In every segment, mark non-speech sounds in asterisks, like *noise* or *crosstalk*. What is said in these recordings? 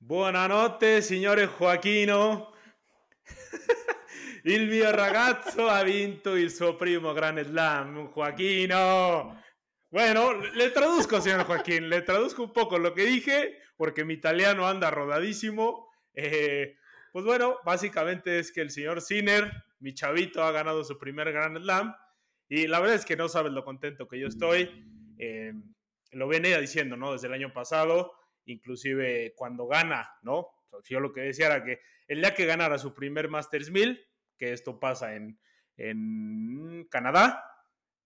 Buonanotte, signore Joaquino. *laughs* Il mio ragazzo ha vinto il suo primo Grand Slam, Joaquino. Bueno, le traduzco, señor Joaquín, le traduzco un poco lo que dije, porque mi italiano anda rodadísimo. Eh, pues bueno, básicamente es que el señor Sinner, mi chavito, ha ganado su primer Grand Slam. Y la verdad es que no sabes lo contento que yo estoy. Eh, lo venía diciendo, ¿no? Desde el año pasado, inclusive cuando gana, ¿no? Yo lo que decía era que el día que ganara su primer Masters 1000, que esto pasa en, en Canadá,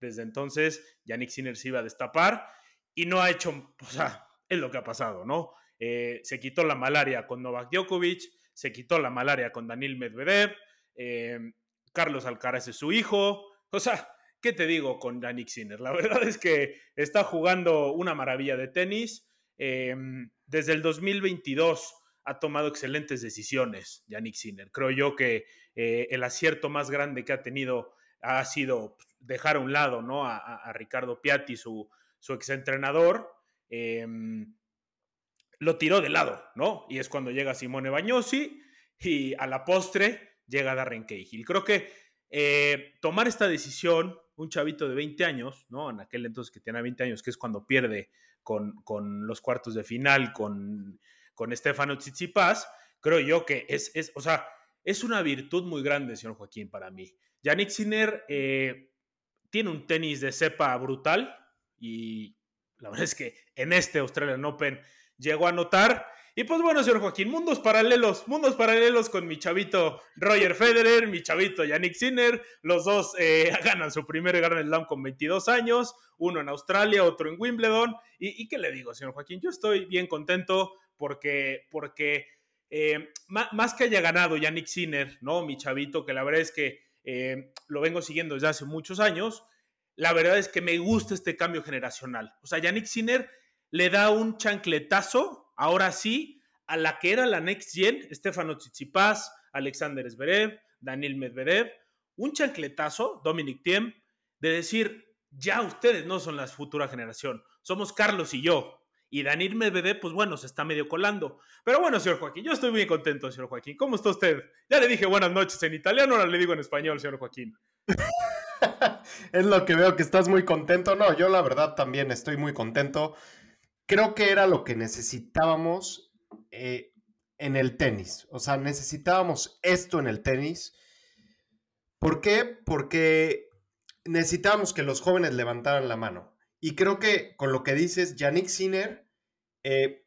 desde entonces Yannick Sinner se iba a destapar y no ha hecho, o sea, es lo que ha pasado, ¿no? Eh, se quitó la malaria con Novak Djokovic, se quitó la malaria con Daniel Medvedev, eh, Carlos Alcaraz es su hijo, o sea, ¿qué te digo con Yannick Sinner? La *laughs* verdad es que está jugando una maravilla de tenis. Eh, desde el 2022 ha tomado excelentes decisiones Yannick Sinner. Creo yo que el acierto más grande que ha tenido ha sido dejar a un lado ¿no? a, Ricardo Piatti, su, exentrenador. Eh, lo tiró de lado, ¿no? Y es cuando llega Simone Bagnosi y a la postre llega Darren Cahill. Creo que eh, tomar esta decisión, un chavito de 20 años, ¿no? En aquel entonces que tiene 20 años, que es cuando pierde con, con los cuartos de final con, con Stefano Tsitsipas, creo yo que es, es, o sea, es una virtud muy grande, señor Joaquín, para mí. Yannick Sinner eh, tiene un tenis de cepa brutal y la verdad es que en este Australian Open llegó a anotar. Y pues bueno, señor Joaquín, mundos paralelos, mundos paralelos con mi chavito Roger Federer, mi chavito Yannick Sinner. Los dos eh, *laughs* ganan su primer Grand Slam con 22 años, uno en Australia, otro en Wimbledon. ¿Y, qué le digo, señor Joaquín? Yo estoy bien contento porque, porque eh, más, que haya ganado Yannick Sinner, ¿no? Mi chavito, que la verdad es que eh, lo vengo siguiendo desde hace muchos años. La verdad es que me gusta este cambio generacional. O sea, Yannick Sinner le da un chancletazo, ahora sí, a la que era la Next Gen, Stefano Tsitsipas, Alexander Zverev, Daniel Medvedev, un chancletazo, Dominic Thiem, de decir, ya ustedes no son la futura generación, somos Carlos y yo, y Daniel Medvedev, pues bueno, se está medio colando. Pero bueno, señor Joaquín, yo estoy muy contento, señor Joaquín. ¿Cómo está usted? Ya le dije buenas noches en italiano, ahora le digo en español, señor Joaquín. *laughs* es lo que veo que estás muy contento. No, yo la verdad también estoy muy contento. Creo que era lo que necesitábamos eh, en el tenis. O sea, necesitábamos esto en el tenis. ¿Por qué? Porque necesitábamos que los jóvenes levantaran la mano. Y creo que con lo que dices, Yannick Sinner, eh,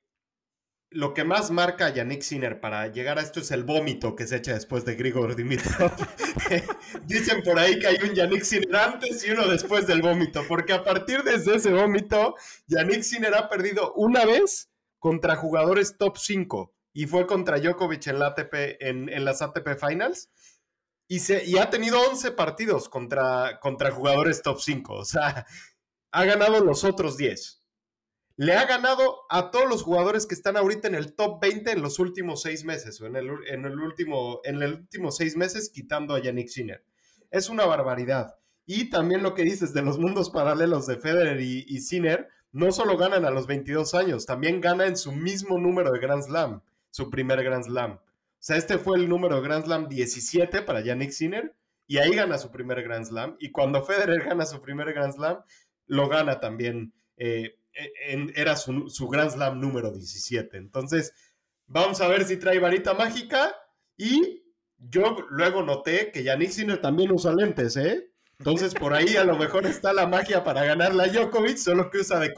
lo que más marca a Yannick Sinner para llegar a esto es el vómito que se echa después de Grigor Dimitrov. *laughs* Dicen por ahí que hay un Yannick Sinner antes y uno después del vómito, porque a partir de ese vómito, Yannick Sinner ha perdido una vez contra jugadores top 5 y fue contra Djokovic en, la ATP, en, las ATP Finals. Y, se, y ha tenido 11 partidos contra, contra jugadores top 5. O sea, ha ganado los otros 10. Le ha ganado a todos los jugadores que están ahorita en el top 20 en los últimos seis meses, o en el, en el último, en el último seis meses, quitando a Yannick Sinner. Es una barbaridad. Y también lo que dices de los mundos paralelos de Federer y, y Sinner, no solo ganan a los 22 años, también gana en su mismo número de Grand Slam, su primer Grand Slam. O sea, este fue el número de Grand Slam 17 para Yannick Sinner, y ahí gana su primer Grand Slam. Y cuando Federer gana su primer Grand Slam, lo gana también. Eh, era su, Grand Slam número 17. Entonces, vamos a ver si trae varita mágica. Y yo luego noté que Yannick Sinner también usa lentes, ¿eh? Entonces, por ahí a lo mejor está la magia para ganar la Djokovic, solo que usa de,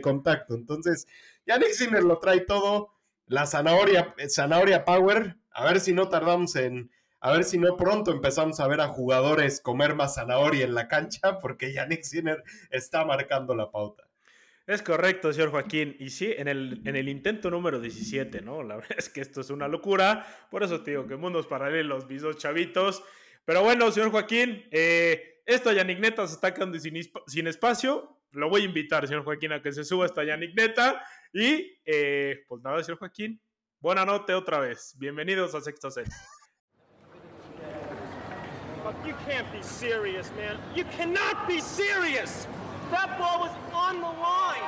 contacto. Entonces, Yannick Sinner lo trae todo. La zanahoria, zanahoria Power. A ver si no tardamos en, a ver si no pronto empezamos a ver a jugadores comer más zanahoria en la cancha, porque Yannick Sinner está marcando la pauta. Es correcto, señor Joaquín. Y sí, en el, en el intento número 17, ¿no? La *laughs* verdad es que esto es una locura. Por eso te digo que mundos paralelos, mis dos chavitos. Pero bueno, señor Joaquín, eh, esto Yannick Neta se está quedando sin, sin, espacio. Lo voy a invitar, señor Joaquín, a que se suba esta Yannick Neta. Y eh, pues nada, señor Joaquín, buena noche otra vez. Bienvenidos a Sexto Set. You can't be serious, man. You cannot be serious. That ball was on the line.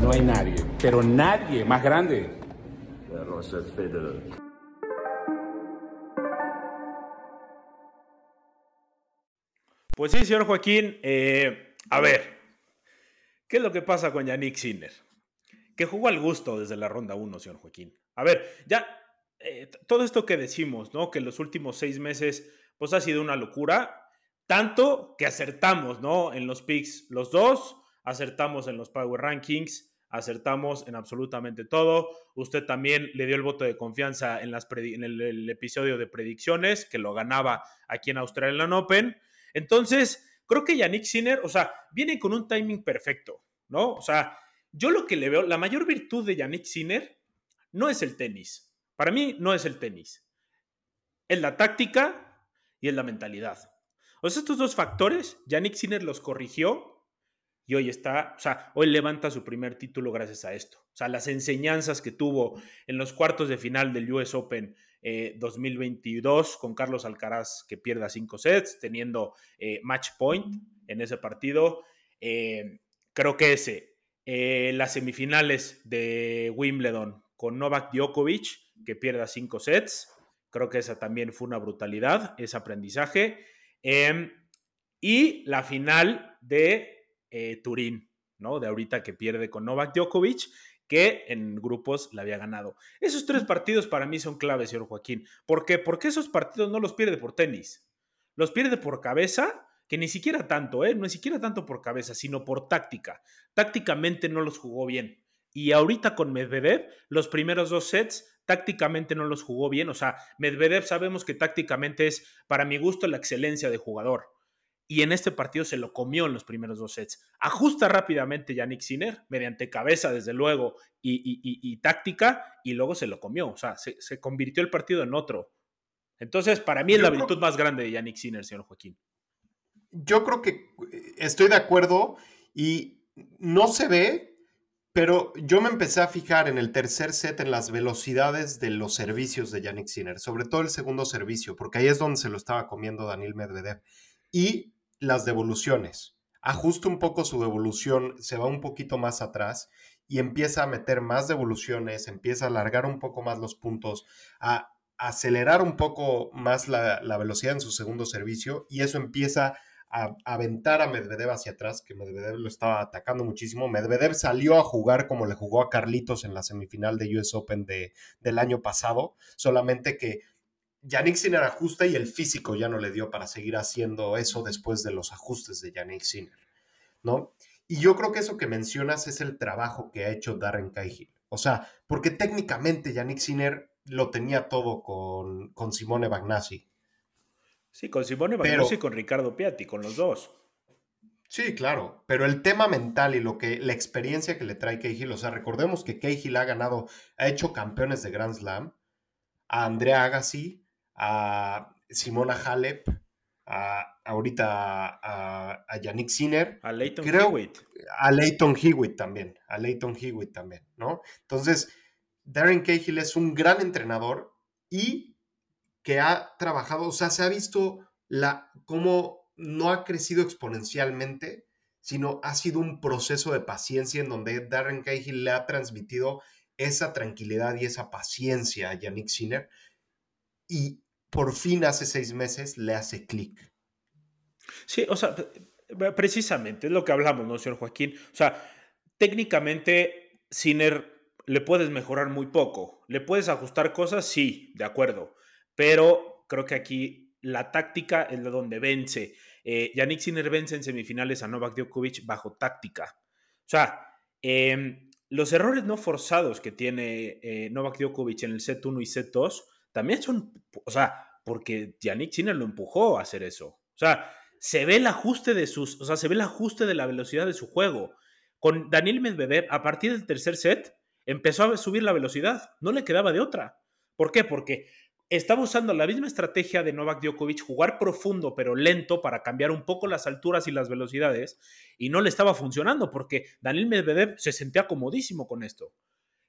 No hay nadie, pero nadie más grande. Pues sí, señor Joaquín, eh, a ver, ¿qué es lo que pasa con Yannick Sinner? Que jugó al gusto desde la ronda 1, señor Joaquín. A ver, ya eh, todo esto que decimos, ¿no? Que los últimos seis meses, pues ha sido una locura. Tanto que acertamos, ¿no? En los picks los dos, acertamos en los Power Rankings, acertamos en absolutamente todo. Usted también le dio el voto de confianza en, en el, episodio de predicciones, que lo ganaba aquí en Australian Open. Entonces, creo que Yannick Sinner, o sea, viene con un timing perfecto, ¿no? O sea, yo lo que le veo, la mayor virtud de Yannick Sinner no es el tenis. Para mí no es el tenis. Es la táctica y es la mentalidad. O sea, estos dos factores, Yannick Sinner los corrigió y hoy está, o sea, hoy levanta su primer título gracias a esto. O sea, las enseñanzas que tuvo en los cuartos de final del US Open eh, 2022 con Carlos Alcaraz que pierda cinco sets, teniendo eh, match point en ese partido. Eh, creo que ese, eh, las semifinales de Wimbledon con Novak Djokovic que pierda cinco sets, creo que esa también fue una brutalidad, ese aprendizaje. Y la final de Turín, ¿no? De ahorita que pierde con Novak Djokovic, que en grupos la había ganado. Esos tres partidos para mí son claves, señor Joaquín. ¿Por qué? Porque esos partidos no los pierde por tenis. Los pierde por cabeza, que ni siquiera tanto, ¿eh? Ni siquiera tanto por cabeza, sino por táctica. Tácticamente no los jugó bien. Y ahorita con Medvedev, los primeros dos sets tácticamente no los jugó bien. O sea, Medvedev sabemos que tácticamente es, para mi gusto, la excelencia de jugador y en este partido se lo comió en los primeros dos sets. Ajusta rápidamente Yannick Sinner, mediante cabeza, desde luego, y, y, y, y táctica, y luego se lo comió. O sea, se, se, convirtió el partido en otro. Entonces, para mí es la virtud más grande de Yannick Sinner, señor Joaquín. Yo creo que estoy de acuerdo y no se ve, pero yo me empecé a fijar en el tercer set en las velocidades de los servicios de Yannick Sinner, sobre todo el segundo servicio, porque ahí es donde se lo estaba comiendo Daniel Medvedev. Y las devoluciones. Ajusta un poco su devolución, se va un poquito más atrás y empieza a meter más devoluciones, empieza a alargar un poco más los puntos, a acelerar un poco más la, velocidad en su segundo servicio y eso empieza a, a, aventar a Medvedev hacia atrás, que Medvedev lo estaba atacando muchísimo. Medvedev salió a jugar como le jugó a Carlitos en la semifinal de US Open de, del año pasado, solamente que Yannick Sinner ajusta y el físico ya no le dio para seguir haciendo eso después de los ajustes de Yannick Sinner, ¿no? Y yo creo que eso que mencionas es el trabajo que ha hecho Darren Cahill. O sea, porque técnicamente Yannick Sinner lo tenía todo con, con Simone Bagnassi. Sí, con Simone Bagnassi y con Ricardo Piatti, con los dos. Sí, claro, pero el tema mental y lo que la experiencia que le trae Cahill, o sea, recordemos que Cahill ha ganado, ha hecho campeones de Grand Slam, a Andrea Agassi, a Simona Halep, a, ahorita a, a Yannick Sinner. A Leighton Creo, Hewitt. A Leighton Hewitt también. A Leighton Hewitt también, ¿no? Entonces, Darren Cahill es un gran entrenador y que ha trabajado, o sea, se ha visto la, cómo no ha crecido exponencialmente, sino ha sido un proceso de paciencia en donde Darren Cahill le ha transmitido esa tranquilidad y esa paciencia a Yannick Sinner. Y por fin hace seis meses le hace clic. Sí, o sea, precisamente es lo que hablamos, ¿no, señor Joaquín? O sea, técnicamente Sinner le puedes mejorar muy poco. ¿Le puedes ajustar cosas? Sí, de acuerdo. Pero creo que aquí la táctica es de donde vence. Eh, Yannick Sinner vence en semifinales a Novak Djokovic bajo táctica. O sea, eh, los errores no forzados que tiene eh, Novak Djokovic en el set 1 y set 2 también son, o sea, porque Yannick Sinner lo empujó a hacer eso. O sea, se ve el ajuste de sus, o sea, se ve el ajuste de la velocidad de su juego. Con Daniel Medvedev, a partir del tercer set, empezó a subir la velocidad. No le quedaba de otra. ¿Por qué? Porque estaba usando la misma estrategia de Novak Djokovic, jugar profundo pero lento para cambiar un poco las alturas y las velocidades, y no le estaba funcionando porque Daniel Medvedev se sentía comodísimo con esto,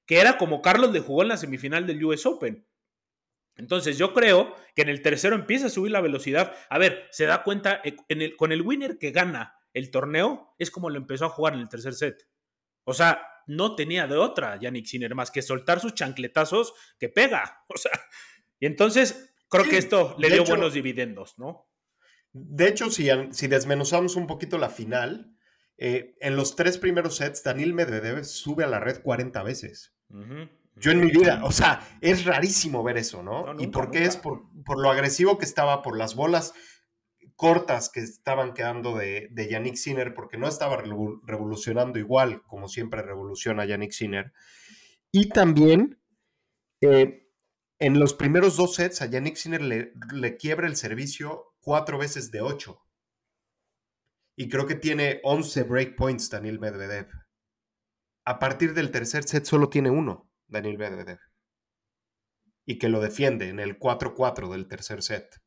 que era como Carlos le jugó en la semifinal del US Open. Entonces yo creo que en el tercero empieza a subir la velocidad. A ver, se da cuenta, en el, con el winner que gana el torneo, es como lo empezó a jugar en el tercer set. O sea, no tenía de otra Yannick Sinner más que soltar sus chancletazos que pega. *laughs* O sea, y entonces creo que esto le dio buenos dividendos, ¿no? De hecho, si, si desmenuzamos un poquito la final, eh, en los tres primeros sets, Daniel Medvedev sube a la red 40 veces. Yo en mi vida, o sea, es rarísimo ver eso, ¿no? ¿Y por qué es? Por, por, lo agresivo que estaba, por las bolas cortas que estaban quedando de, de Yannick Sinner, porque no estaba revolucionando igual como siempre revoluciona Yannick Sinner. Y también eh, en los primeros dos sets a Yannick Sinner le, le quiebra el servicio cuatro veces de ocho. Y creo que tiene 11 breakpoints Daniel Medvedev. A partir del tercer set solo tiene uno, Daniel Medvedev. Y que lo defiende en el 4-4 del tercer set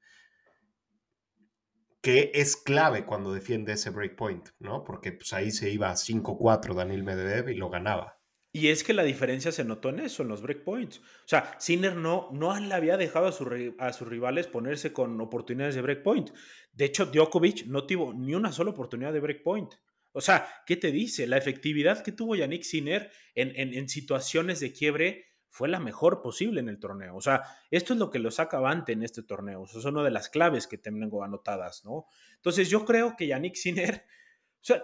que es clave cuando defiende ese breakpoint, ¿no? Porque pues, ahí se iba a 5-4 Daniel Medvedev y lo ganaba. Y es que la diferencia se notó en eso, en los breakpoints. O sea, Sinner no, no le había dejado a, a, sus rivales ponerse con oportunidades de breakpoint. De hecho, Djokovic no tuvo ni una sola oportunidad de breakpoint. O sea, ¿qué te dice? La efectividad que tuvo Yannick Sinner en, en, situaciones de quiebre fue la mejor posible en el torneo. O sea, esto es lo que lo saca avante en este torneo. Eso es una de las claves que tengo anotadas, ¿no? Entonces, yo creo que Yannick Sinner, *laughs* o sea,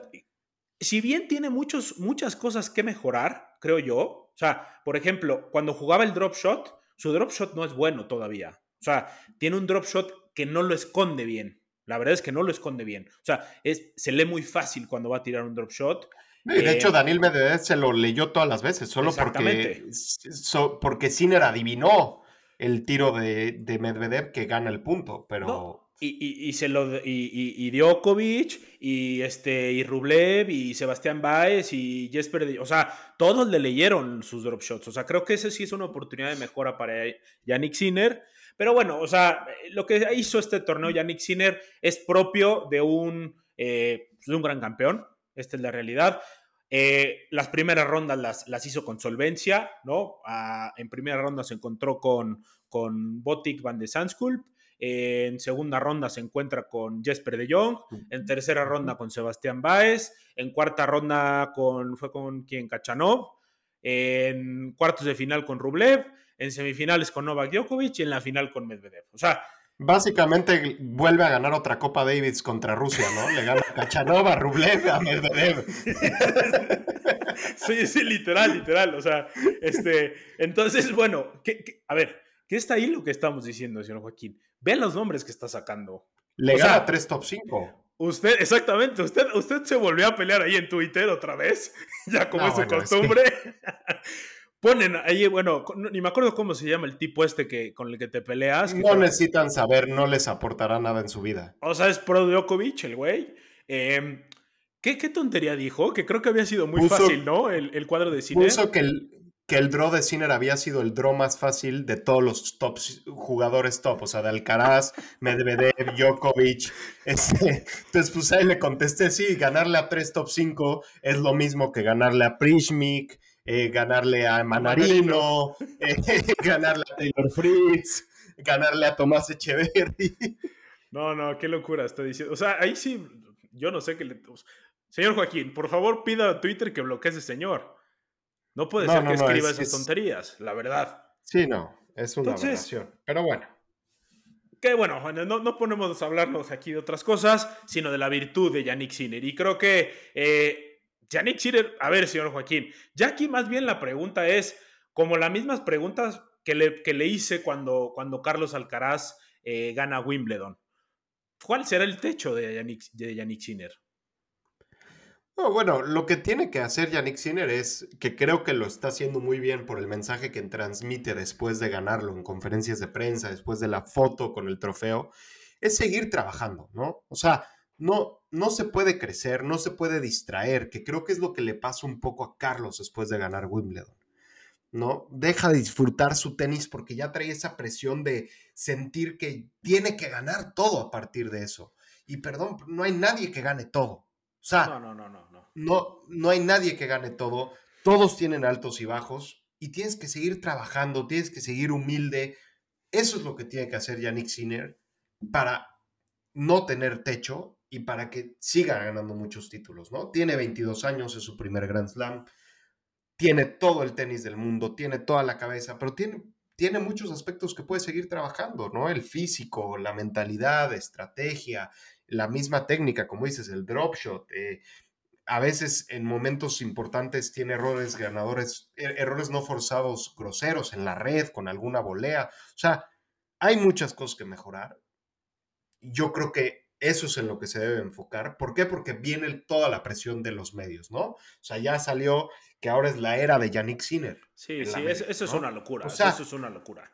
si bien tiene muchos, muchas cosas que mejorar, creo yo, o sea, por ejemplo, cuando jugaba el drop shot, su drop shot no es bueno todavía. O sea, tiene un drop shot que no lo esconde bien. La verdad es que no lo esconde bien. O sea, es, se lee muy fácil cuando va a tirar un drop shot de hecho, eh, Daniel Medvedev se lo leyó todas las veces, solo porque, porque Sinner adivinó el tiro de, Medvedev que gana el punto, pero... Y, se lo y, y, Djokovic y este y Rublev y Sebastián Baez y Jesper o sea todos le leyeron sus drop shots o sea creo que ese sí es una oportunidad de mejora para Yannick Sinner pero bueno o sea lo que hizo este torneo Yannick Sinner es propio de un eh, de un gran campeón esta es la realidad. Eh, las primeras rondas las, las, hizo con solvencia, ¿no? Ah, en primera ronda se encontró con, con Botic Van de Sandskulp. en segunda ronda se encuentra con Jesper de Jong. En tercera ronda con Sebastián Baez. En cuarta ronda con, fue con quien Kachanov. En cuartos de final con Rublev. En semifinales con Novak Djokovic y en la final con Medvedev. O sea, Básicamente vuelve a ganar otra Copa Davis contra Rusia, ¿no? Le gana a Kachanova, Rublev, a Medvedev. *laughs* Sí, sí, literal, literal. O sea, este, entonces, bueno, a ver, ¿qué está ahí lo que estamos diciendo, señor Joaquín? Vean los nombres que está sacando. Le gana tres top 5. Usted, exactamente, usted, usted se volvió a pelear ahí en Twitter otra vez, *laughs* ya como es su costumbre. Ponen ahí, bueno, ni me acuerdo cómo se llama el tipo este que, con el que te peleas. no necesitan saber, no les aportará nada en su vida. O sea, es Pro Djokovic, el güey. Em, ¿qué, tontería dijo? Que creo que había sido muy fácil, ¿no? El, cuadro de Sinner. Puso que el, que el draw de Sinner había sido el draw más fácil de todos los top, jugadores top, o sea, de Alcaraz, *laughs* Medvedev, Djokovic. Este, entonces, pues ahí le contesté, sí, ganarle a tres top 5 es lo mismo que ganarle a Prishmik, eh, ganarle a Manarino, *laughs* eh, ganarle a Taylor Fritz, ganarle a Tomás Echeverry. No, no, qué locura está diciendo. O sea, ahí sí, yo no sé qué le... Señor Joaquín, por favor pida a Twitter que bloquee a ese señor. No puede ser que escriba esas tonterías, la verdad. Sí, no, es una aberración. Pero bueno. Que bueno, no, no ponemos a hablarnos aquí de otras cosas, sino de la virtud de Yannick Sinner. Y creo que eh, Yannick Sinner, a ver, señor Joaquín, ya aquí más bien la pregunta es como las mismas preguntas que le, que le hice cuando, cuando Carlos Alcaraz eh, gana Wimbledon. ¿Cuál será el techo de Yannick, de bueno, lo que tiene que hacer Yannick Sinner es que creo que lo está haciendo muy bien por el mensaje que transmite después de ganarlo en conferencias de prensa, después de la foto con el trofeo, es seguir trabajando, ¿no? O sea, no, no se puede crecer, no se puede distraer, que creo que es lo que le pasa un poco a Carlos después de ganar Wimbledon. ¿no? Deja de disfrutar su tenis porque ya trae esa presión de sentir que tiene que ganar todo a partir de eso. Y perdón, no hay nadie que gane todo. O sea, no, no, no, no, no. No, no hay nadie que gane todo. Todos tienen altos y bajos y tienes que seguir trabajando, tienes que seguir humilde. Eso es lo que tiene que hacer Yannick Sinner para no tener techo y para que siga ganando muchos títulos, ¿no? Tiene 22 años, es su primer Grand Slam. tiene todo el tenis del mundo, tiene toda la cabeza, pero tiene, tiene muchos aspectos que puede seguir trabajando, ¿no? El físico, la mentalidad, estrategia, la misma técnica, como dices, el drop shot. Eh, a veces en momentos importantes tiene errores ganadores, er, errores no forzados groseros en la red, con alguna volea. O sea, hay muchas cosas que mejorar. Yo creo que eso es en lo que se debe enfocar. ¿Por qué? Porque viene toda la presión de los medios, ¿no? O sea, ya salió que ahora es la era de Yannick Sinner. Sí, sí, eso, es una locura. O sea, eso es una locura.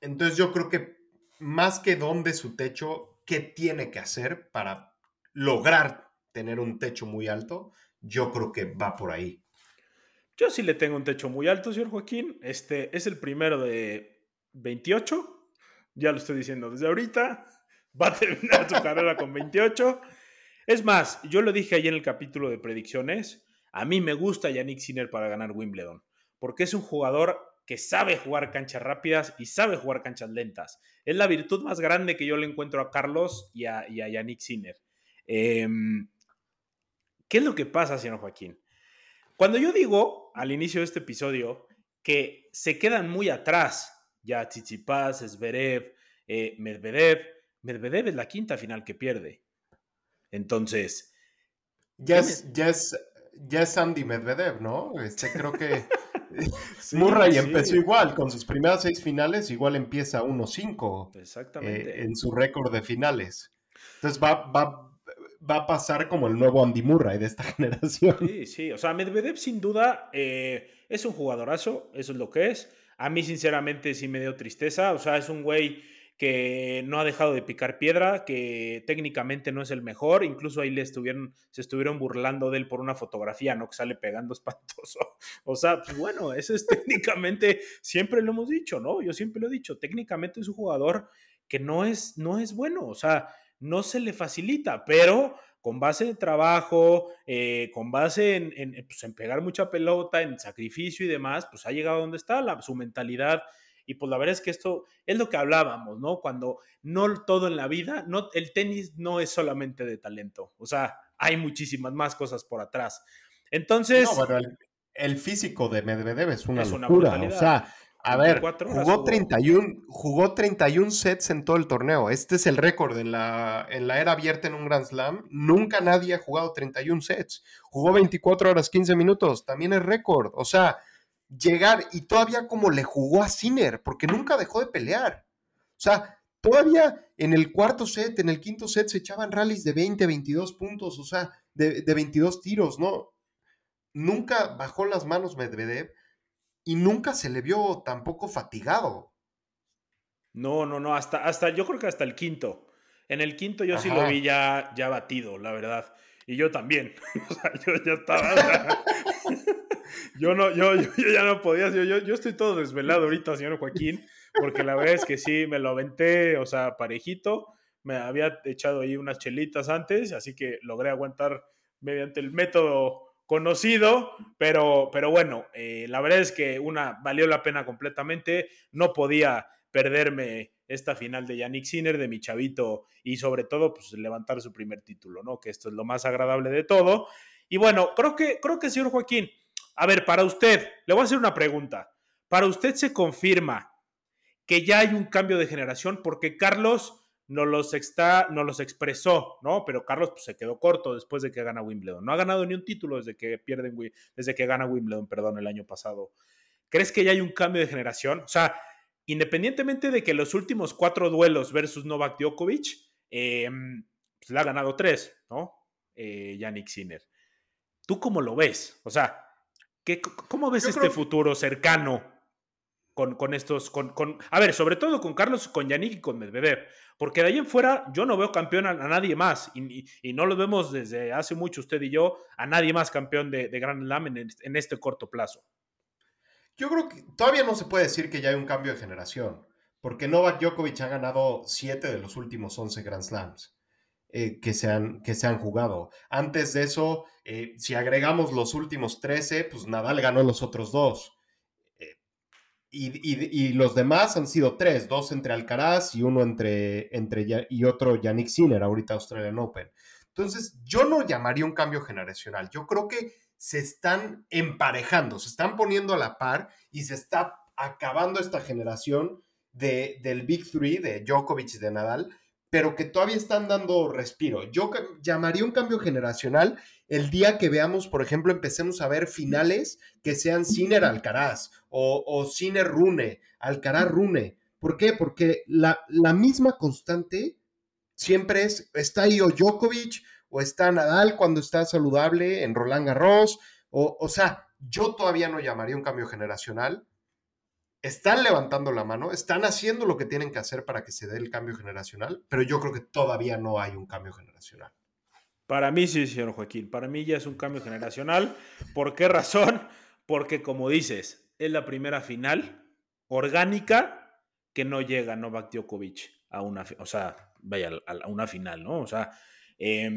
Entonces yo creo que más que dónde su techo, ¿qué tiene que hacer para lograr tener un techo muy alto? Yo creo que va por ahí. Yo sí le tengo un techo muy alto, señor Joaquín. Este es el primero de 28. Ya lo estoy diciendo desde ahorita. Va a terminar su carrera con 28. Es más, yo lo dije ahí en el capítulo de predicciones. A mí me gusta Yannick Sinner para ganar Wimbledon, porque es un jugador que sabe jugar canchas rápidas y sabe jugar canchas lentas. Es la virtud más grande que yo le encuentro a Carlos y a, Yannick Sinner. Em, ¿Qué es lo que pasa, señor Joaquín? Cuando yo digo al inicio de este episodio que se quedan muy atrás ya Tsitsipas, Zverev, eh, Medvedev, Medvedev es la quinta final que pierde. Entonces. Ya es, ya ya es Andy Medvedev, ¿no? Este, creo que *laughs* Murray empezó igual, con sus primeras seis finales, igual empieza 1-5 Exactamente. Eh, en su récord de finales. Entonces va, va, va a pasar como el nuevo Andy Murray de esta *laughs* generación. Sí, sí, o sea, Medvedev sin duda eh, es un jugadorazo, eso es lo que es. A mí sinceramente sí me dio tristeza, o sea, es un güey que no ha dejado de picar piedra, que técnicamente no es el mejor, incluso ahí le estuvieron, se estuvieron burlando de él por una fotografía, ¿no? Que sale pegando *laughs* espantoso. O sea, pues bueno, ese es *laughs* técnicamente, siempre lo hemos dicho, ¿no? Yo siempre lo he dicho, técnicamente es un jugador que no es, no es bueno, o sea, no se le facilita, pero con base en trabajo, eh, con base en, pues, en, pegar mucha pelota, en sacrificio y demás, pues ha llegado a donde está, su mentalidad y pues la verdad es que esto es lo que hablábamos, ¿no? Cuando no todo en la vida, no, el tenis no es solamente de talento, o sea, hay muchísimas más cosas por atrás. Entonces... No, bueno, el, físico de Medvedev es una locura, o sea... A ver, jugó 31, jugó 31 sets en todo el torneo. Este es el récord en la, en la era abierta en un Grand Slam. Nunca nadie ha jugado 31 sets. Jugó 24 horas 15 minutos. También es récord. O sea, llegar y todavía como le jugó a Sinner, porque nunca dejó de pelear. O sea, todavía en el cuarto set, en el quinto set se echaban rallies de 20, 22 puntos, o sea, de, 22 tiros, ¿no? Nunca bajó las manos Medvedev y nunca se le vio tampoco fatigado. No, no, no, hasta, hasta yo creo que hasta el quinto. En el quinto yo sí lo vi ya, ya batido, la verdad. Y yo también. *laughs* o sea, yo ya estaba. *laughs* yo no, yo, yo, ya no podía, yo, yo, estoy todo desvelado ahorita, señor Joaquín, porque la verdad es que sí, me lo aventé, o sea, parejito, me había echado ahí unas chelitas antes, así que logré aguantar mediante el método conocido, pero, pero bueno, eh, la verdad es que una valió la pena completamente, no podía perderme esta final de Yannick Sinner, de mi chavito, y sobre todo, pues levantar su primer título, ¿no? Que esto es lo más agradable de todo. Y bueno, creo que, creo que, señor Joaquín, a ver, para usted, le voy a hacer una pregunta. ¿Para usted se confirma que ya hay un cambio de generación? Porque Carlos no los, está, no los expresó, ¿no? Pero Carlos pues, se quedó corto después de que gana Wimbledon. No ha ganado ni un título desde que pierden, desde que gana Wimbledon, perdón, el año pasado. ¿Crees que ya hay un cambio de generación? O sea, independientemente de que los últimos cuatro duelos versus Novak Djokovic, em, pues le ha ganado tres, ¿no? Eh, Yannick Sinner. ¿Tú cómo lo ves? O sea, ¿Cómo ves este futuro cercano con, con estos, con, con, a ver, sobre todo con Carlos, con Yannick y con Medvedev, porque de ahí en fuera yo no veo campeón a, nadie más, y, y, no lo vemos desde hace mucho usted y yo, a nadie más campeón de, de Grand Slam en, en, este corto plazo. Yo creo que todavía no se puede decir que ya hay un cambio de generación, porque Novak Djokovic ha ganado 7 de los últimos 11 Grand Slams. Eh, que, se han, que se han jugado. Antes de eso, eh, si agregamos los últimos 13, pues Nadal ganó los otros dos. Eh, y, los demás han sido tres, dos entre Alcaraz y uno entre, entre y otro Yannick Sinner, ahorita Australian Open. Entonces, yo no llamaría un cambio generacional. Yo creo que se están emparejando, se están poniendo a la par y se está acabando esta generación de, del Big Three, de Djokovic y de Nadal, pero que todavía están dando respiro. Yo llamaría un cambio generacional el día que veamos, por ejemplo, empecemos a ver finales que sean Sinner Alcaraz o, o Sinner Rune, Alcaraz Rune. ¿Por qué? Porque la, la misma constante siempre es, está ahí o Djokovic o está Nadal cuando está saludable en Roland Garros, o, o sea, yo todavía no llamaría un cambio generacional, están levantando la mano, están haciendo lo que tienen que hacer para que se dé el cambio generacional, pero yo creo que todavía no hay un cambio generacional. Para mí sí, señor Joaquín, para mí ya es un cambio generacional. ¿Por qué razón? Porque como dices, es la primera final orgánica que no llega Novak Djokovic a una, o sea, vaya a una final, ¿no? O sea, eh,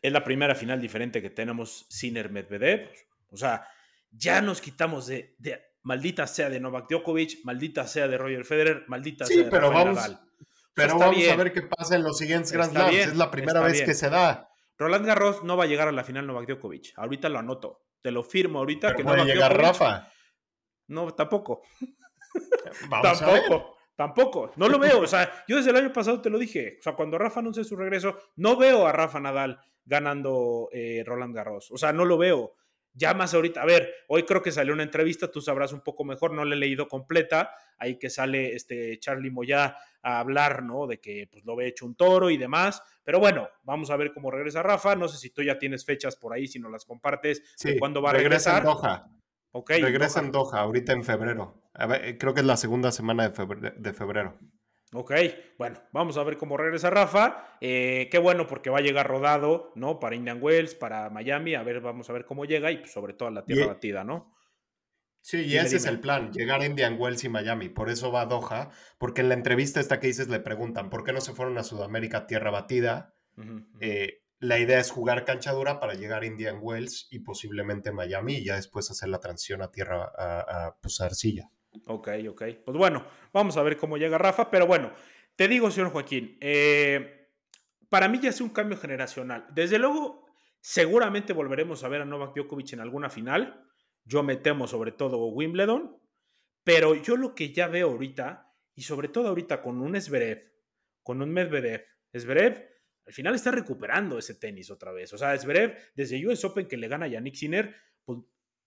es la primera final diferente que tenemos Sinner Medvedev. O sea, ya nos quitamos de maldita sea de Novak Djokovic, maldita sea de Roger Federer, maldita sí, sea de pero Rafael vamos, Nadal. Pero vamos bien. a ver qué pasa en los siguientes Grand Slams. Es la primera vez bien. que se da. Roland Garros no va a llegar a la final Novak Djokovic. Ahorita lo anoto. Te lo firmo ahorita pero que puede Novak llegar Djokovic, Rafa. No, tampoco. *laughs* Vamos tampoco. Tampoco, no lo veo. O sea, yo desde el año pasado te lo dije. O sea, cuando Rafa anuncie su regreso, no veo a Rafa Nadal ganando eh, Roland Garros. O sea, no lo veo. Ya más ahorita, a ver, hoy creo que salió una entrevista, tú sabrás un poco mejor, no la he leído completa, ahí que sale este Charlie Moya a hablar, ¿no? De que pues lo ve hecho un toro y demás, pero bueno, vamos a ver cómo regresa Rafa, no sé si tú ya tienes fechas por ahí, si no las compartes, sí, de cuándo va a regresa regresar. En Doha. Okay, regresa en Doha, ahorita en febrero. A ver, creo que es la segunda semana de febrero. De febrero. Ok, bueno, vamos a ver cómo regresa Rafa. Eh, qué bueno porque va a llegar rodado, ¿no? Para Indian Wells, para Miami. A ver, vamos a ver cómo llega y pues, sobre todo a la tierra Y- batida, ¿no? Sí, y ese es el plan, llegar a Indian Wells y Miami. Por eso va a Doha, porque en la entrevista esta que dices le preguntan, ¿por qué no se fueron a Sudamérica tierra batida? Eh, la idea es jugar cancha dura para llegar a Indian Wells y posiblemente Miami y ya después hacer la transición a tierra, a, a, pues, a arcilla. Ok, ok. Pues bueno, vamos a ver cómo llega Rafa, pero bueno, te digo, señor Joaquín, eh, para mí ya es un cambio generacional. Desde luego, seguramente volveremos a ver a Novak Djokovic en alguna final. Yo me temo sobre todo Wimbledon, pero yo lo que ya veo ahorita, y sobre todo ahorita con un Zverev, con un Medvedev, Zverev al final está recuperando ese tenis otra vez. O sea, Zverev, desde US Open que le gana a Yannick Sinner, pues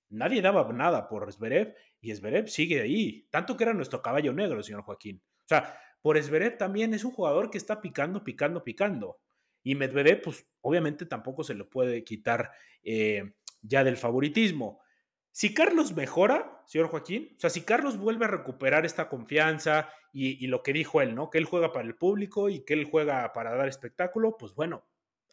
nadie daba nada por Zverev y Zverev sigue ahí. Tanto que era nuestro caballo negro, señor Joaquín. O sea, por Zverev también es un jugador que está picando, picando, picando. Y Medvedev, pues obviamente tampoco se le puede quitar eh, ya del favoritismo. Si Carlos mejora, señor Joaquín, o sea, si Carlos vuelve a recuperar esta confianza y, y lo que dijo él, ¿no? Que él juega para el público y que él juega para dar espectáculo, pues bueno,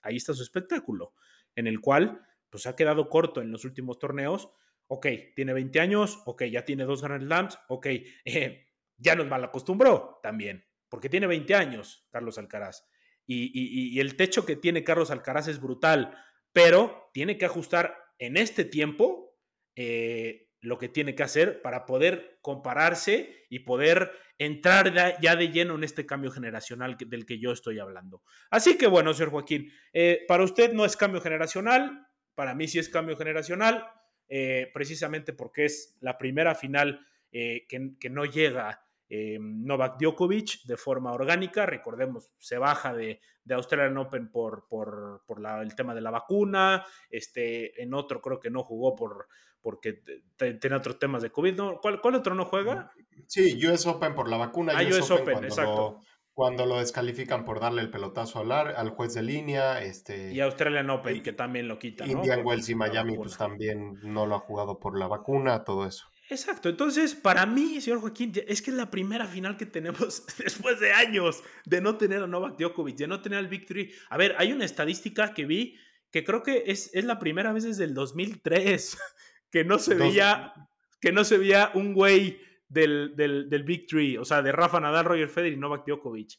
ahí está su espectáculo, en el cual pues ha quedado corto en los últimos torneos. Ok, tiene 20 años, ok, ya tiene dos Grand Slams, ok, *laughs* eh, ya nos mal acostumbró también, porque tiene 20 años Carlos Alcaraz. Y, el techo que tiene Carlos Alcaraz es brutal, pero tiene que ajustar en este tiempo eh, lo que tiene que hacer para poder compararse y poder entrar ya- de lleno en este cambio generacional del que yo estoy hablando. Así que bueno, señor Joaquín, eh, para usted no es cambio generacional, para mí sí es cambio generacional, eh, precisamente porque es la primera final eh, que, que no llega eh, Novak Djokovic de forma orgánica. Recordemos, se baja de, de Australian Open por, por, por la- el tema de la vacuna. Este, en otro creo que no jugó por, porque tiene otros temas de COVID. ¿no? ¿Cuál, ¿Cuál otro no juega? Sí, US Open por la vacuna. Ah, US Open, exacto. Lo, cuando lo descalifican por darle el pelotazo al, al juez de línea, este, Y Australian Open, y- que también lo quita. ¿no? Indian Por- Wells y Miami pues también no lo ha jugado por la vacuna, todo eso. Exacto, entonces para mí, señor Joaquín, es que es la primera final que tenemos *laughs* después de años de no tener a Novak Djokovic, de no tener al Victory. A ver, hay una estadística que vi que creo que es, es la primera vez desde el 2003 *laughs* que no se Dos- veía que no se veía un güey del, del, del Big Three, o sea, de Rafa Nadal, Roger Federer y Novak Djokovic.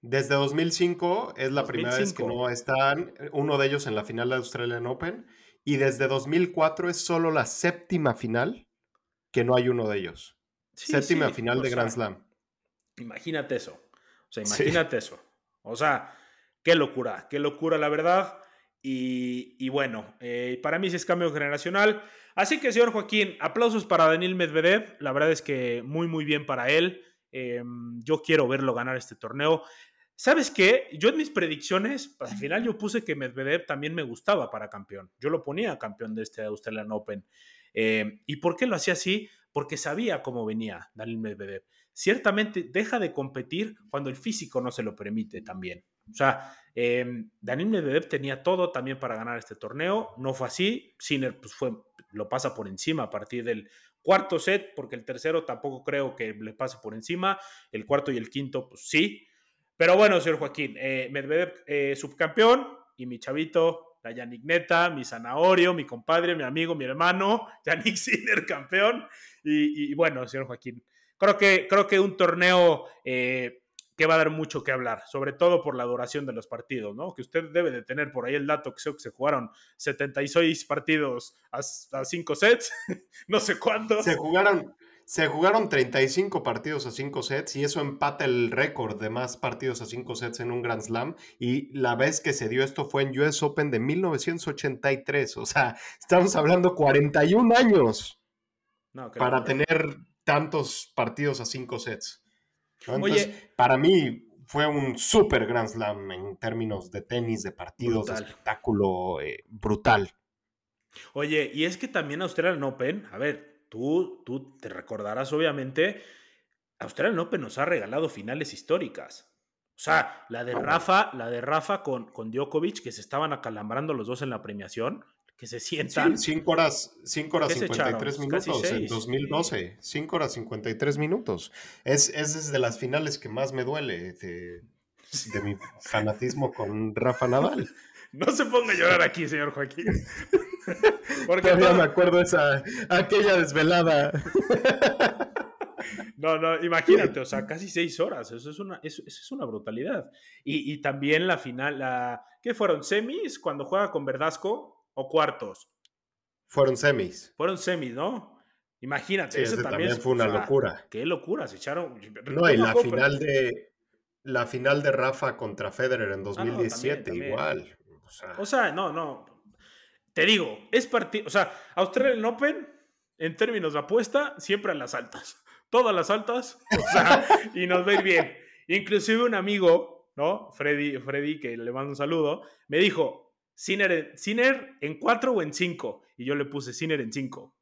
Desde 2005 es la primera vez que 2005. no están uno de ellos en la final de Australian Open y desde 2004 es solo la séptima final que no hay uno de ellos. Sí, séptima sí, final de sea, Grand Slam. Imagínate eso. O sea, Sí. imagínate eso. O sea, qué locura, qué locura, la verdad. Y, bueno, eh, para mí sí es cambio generacional. Así que, señor Joaquín, aplausos para Daniel Medvedev. La verdad es que muy, muy bien para él. Em, yo quiero verlo ganar este torneo. ¿Sabes qué? Yo en mis predicciones, al final yo puse que Medvedev también me gustaba para campeón. Yo lo ponía campeón de este Australian Open. Em, ¿Y por qué lo hacía así? Porque sabía cómo venía Daniel Medvedev. Ciertamente deja de competir cuando el físico no se lo permite también. O sea, eh, Daniel Medvedev tenía todo también para ganar este torneo. No fue así. Sinner pues, fue, lo pasa por encima a partir del cuarto set, porque el tercero tampoco creo que le pase por encima. El cuarto y el quinto, pues sí. Pero bueno, señor Joaquín, eh, Medvedev eh, subcampeón y mi chavito, la Yannick Neta, mi zanahorio, mi compadre, mi amigo, mi hermano, *laughs* Yannick Sinner campeón. Y, bueno, señor Joaquín, creo que, creo que un torneo eh, que va a dar mucho que hablar, sobre todo por la duración de los partidos, ¿no? Que usted debe de tener por ahí el dato que que se jugaron 76 partidos a, 5 sets, *laughs* no sé cuántos. Se jugaron, se jugaron 35 partidos a 5 sets y eso empata el récord de más partidos a 5 sets en un Grand Slam. Y la vez que se dio esto fue en US Open de 1983. O sea, estamos hablando 41 años para tener tantos partidos a 5 sets. Oye, para mí fue un super Grand Slam en términos de tenis, de partidos, de espectáculo eh, brutal. Oye, y es que también Australian Open, a ver, tú, tú te recordarás obviamente, Australian Open nos ha regalado finales históricas. O sea, la de Rafa, la de Rafa con, con Djokovic, que se estaban acalambrando los dos en la premiación, que se sientan. 5 horas, cinco horas 53 minutos en 2012. 5 horas 53 minutos. Es, es desde las finales que más me duele de, mi fanatismo con Rafa Nadal. *laughs* No se ponga a llorar aquí, señor Joaquín. *laughs* Porque Todavía me acuerdo esa aquella desvelada. *laughs* No, no, imagínate, o sea, casi seis horas, eso es una, eso, es una brutalidad. Y, y, también la final, la, ¿qué fueron? ¿Semis? Cuando juega con Verdasco, o cuartos? Fueron semis. Fueron semis, ¿no? Imagínate, eso también, fue una locura. Qué locura, se echaron. No, y la final de la final de Rafa contra Federer en 2017, ah, igual. O sea, no, no. Te digo, es partido. O sea, Australian Open, en términos de apuesta, siempre a las altas. Todas las altas. O sea, y nos veis bien. Inclusive un amigo, ¿no? Freddy, Freddy, que le mando un saludo, me dijo: Sinner, en 4 o en 5. Y yo le puse Sinner en 5.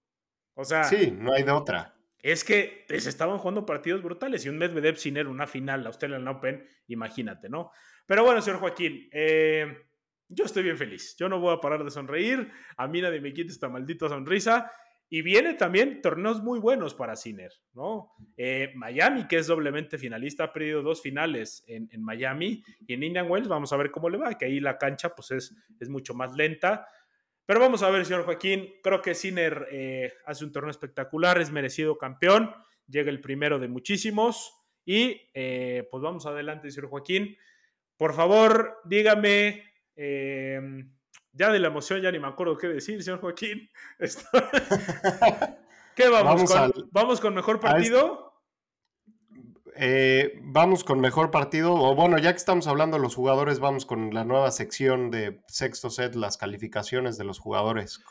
O sea. Sí, no hay de otra. Es que se estaban jugando partidos brutales y un Medvedev Sinner, una final, Australian Open, imagínate, ¿no? Pero bueno, señor Joaquín, eh, yo estoy bien feliz. Yo no voy a parar de sonreír. A mí nadie me quita esta maldita sonrisa. Y viene también torneos muy buenos para Sinner, ¿no? Eh, Miami, que es doblemente finalista, ha perdido dos finales en, Miami y en Indian Wells vamos a ver cómo le va, que ahí la cancha pues es, es mucho más lenta. Pero vamos a ver, señor Joaquín, creo que Sinner eh, hace un torneo espectacular, es merecido campeón, llega el primero de muchísimos y eh, pues vamos adelante, señor Joaquín. Por favor, dígame ya de la emoción ya ni me acuerdo qué decir, señor Joaquín. *laughs* *laughs* ¿Qué vamos? Vamos, con, mejor partido? Eh, vamos con mejor partido. O bueno, ya que estamos hablando de los jugadores, vamos con la nueva sección de sexto set, las calificaciones de los jugadores.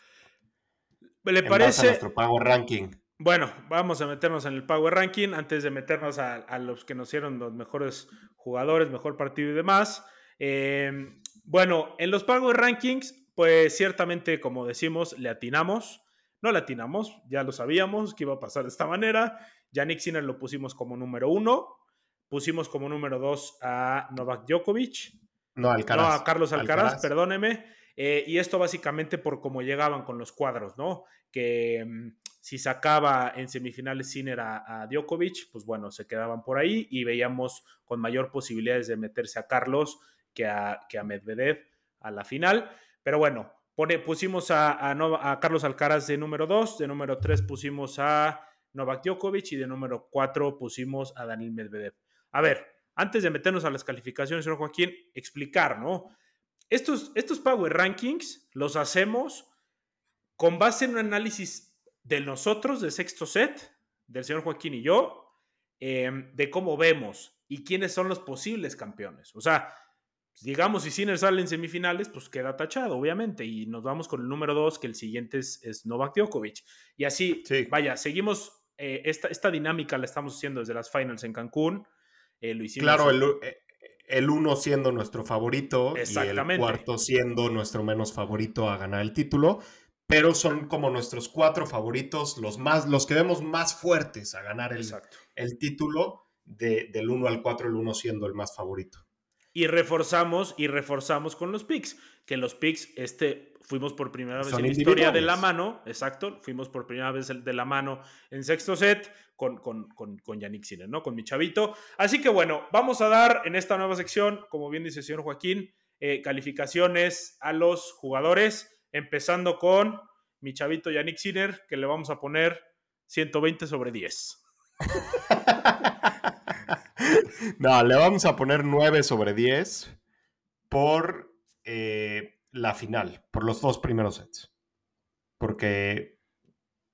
¿Le parece? nuestro Power Ranking. Bueno, vamos a meternos en el Power Ranking antes de meternos a, los que nos hicieron los mejores jugadores, mejor partido y demás. Eh, bueno, en los Power Rankings, pues ciertamente, como decimos, le atinamos. No le atinamos, ya lo sabíamos que iba a pasar de esta manera. Yannick Sinner lo pusimos como número uno. Pusimos como número dos a Novak Djokovic. No, Alcaraz. No, a Carlos Alcaraz, perdóneme. Eh, y esto básicamente por cómo llegaban con los cuadros, ¿no? Que mm, si sacaba en semifinales Sinner a, a, Djokovic, pues bueno, se quedaban por ahí y veíamos con mayor posibilidades de meterse a Carlos que a, Medvedev a la final. Pero bueno, pusimos a, a, Carlos Alcaraz de número 2, de número 3 pusimos a Novak Djokovic y de número 4 pusimos a Daniel Medvedev. A ver, antes de meternos a las calificaciones, señor Joaquín, explicar, ¿no? Estos, estos Power Rankings los hacemos con base en un análisis de nosotros, de sexto set, del señor Joaquín y yo, eh, de cómo vemos y quiénes son los posibles campeones. O sea, digamos, si Sinner sale en semifinales, pues queda tachado, obviamente. Y nos vamos con el número dos, que el siguiente es, es Novak Djokovic. Y así, Sí. vaya, seguimos. eh, esta, esta dinámica la estamos haciendo desde las finals en Cancún. eh, lo hicimos. Claro, el, eh, el uno siendo nuestro favorito y el cuarto siendo nuestro menos favorito a ganar el título, pero son como nuestros cuatro favoritos, los más, los que vemos más fuertes a ganar el, el título de- del 1 al 4, el 1 siendo el más favorito. Y reforzamos y reforzamos con los picks. Que los picks, este, fuimos por primera vez en la historia de la mano, exacto, fuimos por primera vez de la mano en sexto set con, con, con, con Yannick Sinner, ¿no? Con mi chavito. Así que bueno, vamos a dar en esta nueva sección, como bien dice el señor Joaquín, eh, calificaciones a los jugadores, empezando con mi chavito Yannick Sinner, que le vamos a poner 120 sobre 10. *laughs* no, le vamos a poner 9 sobre 10 por eh, la final, por los dos primeros sets. Porque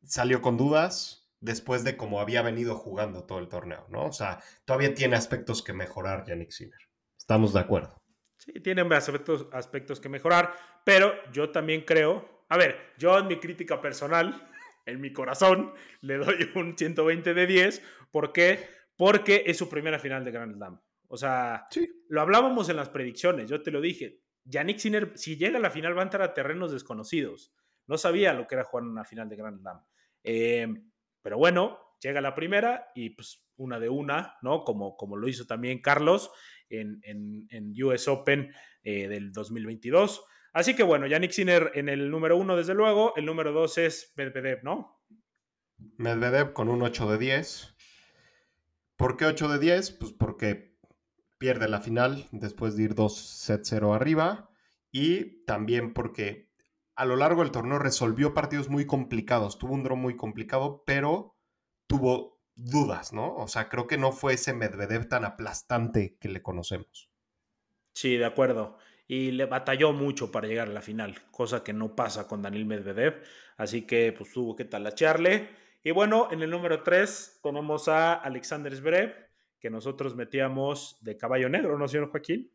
salió con dudas después de cómo había venido jugando todo el torneo, ¿no? O sea, todavía tiene aspectos que mejorar Yannick Sinner. Estamos de acuerdo. Sí, tienen aspectos, aspectos que mejorar, pero yo también creo, a ver, yo en mi crítica personal, en mi corazón, le doy un 120 de 10. ¿Por qué? Porque es su primera final de Grand Slam. O sea, Sí. lo hablábamos en las predicciones, yo te lo dije. Yannick Sinner, si llega a la final, va a entrar a terrenos desconocidos. No sabía lo que era jugar una final de Grand Slam. Eh, pero bueno, llega la primera y pues una de una, ¿no? Como, como lo hizo también Carlos en, en, en US Open eh, del 2022. Así que bueno, Yannick Sinner en el número uno, desde luego. El número dos es Medvedev, ¿no? Medvedev con un 8 de 10. ¿Por qué 8 de 10? Pues porque pierde la final después de ir 2 set 0 arriba y también porque a lo largo del torneo resolvió partidos muy complicados, tuvo un draw muy complicado, pero tuvo dudas, ¿no? O sea, creo que no fue ese Medvedev tan aplastante que le conocemos. Sí, de acuerdo. Y le batalló mucho para llegar a la final, cosa que no pasa con Daniel Medvedev. Así que pues tuvo que talachearle. Y bueno, en el número 3 tenemos a Alexander Zverev, que nosotros metíamos de caballo negro, ¿no, señor Joaquín?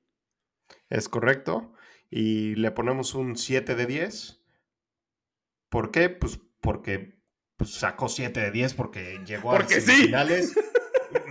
Es correcto. Y le ponemos un 7 de 10. ¿Por qué? Pues porque pues, sacó 7 de 10 porque llegó Porque a sí. semifinales. *laughs*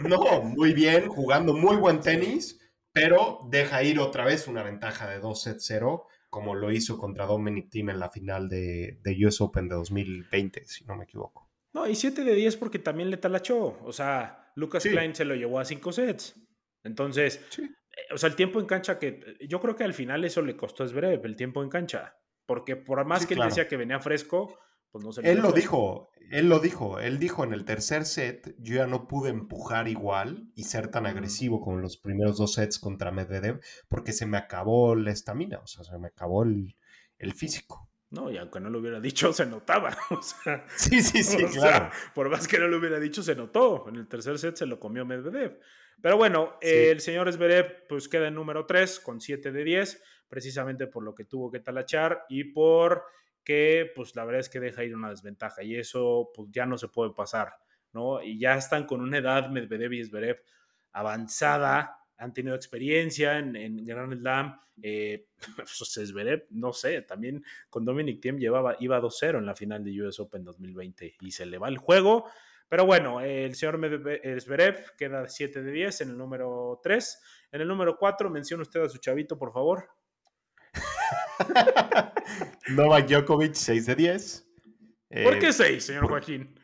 No, muy bien, jugando muy buen tenis, pero deja ir otra vez una ventaja de 2 set 0, como lo hizo contra Dominic Thiem en la final de, de US Open de 2020, si no me equivoco. No, y 7 de 10 porque también le talachó. O sea, Lucas Sí. Klein se lo llevó a 5 sets. Entonces, Sí. eh, o sea, el tiempo en cancha que yo creo que al final eso le costó a Zverev, el tiempo en cancha. Porque por más Sí, que claro. él decía que venía fresco, pues no se le Él lo fresco. dijo, él lo dijo, él dijo en el tercer set, yo ya no pude empujar igual y ser tan agresivo como los primeros dos sets contra Medvedev porque se me acabó la estamina, o sea, se me acabó el, el físico. No, y aunque no lo hubiera dicho, *laughs* se notaba. O sea, Sí, sí, sí, o sea, claro. por más que no lo hubiera dicho, se notó. En el tercer set se lo comió Medvedev. Pero bueno, Sí. eh, el señor Zverev pues queda en número 3 con 7 de 10, precisamente por lo que tuvo que talachar y por que pues la verdad es que deja ir una desventaja y eso pues ya no se puede pasar, ¿no? Y ya están con una edad Medvedev y Zverev avanzada, han tenido experiencia en, en Grand Slam. Eh, *laughs* Zverev, no sé, también con Dominic Thiem llevaba, iba 2-0 en la final de US Open 2020 y se le va el juego. Pero bueno, el señor eh, Zverev queda 7 de 10 en el número 3. En el número 4, menciona usted a su chavito, por favor. *laughs* Novak Djokovic, 6 de 10. ¿Por Eh, qué 6, señor por- Joaquín?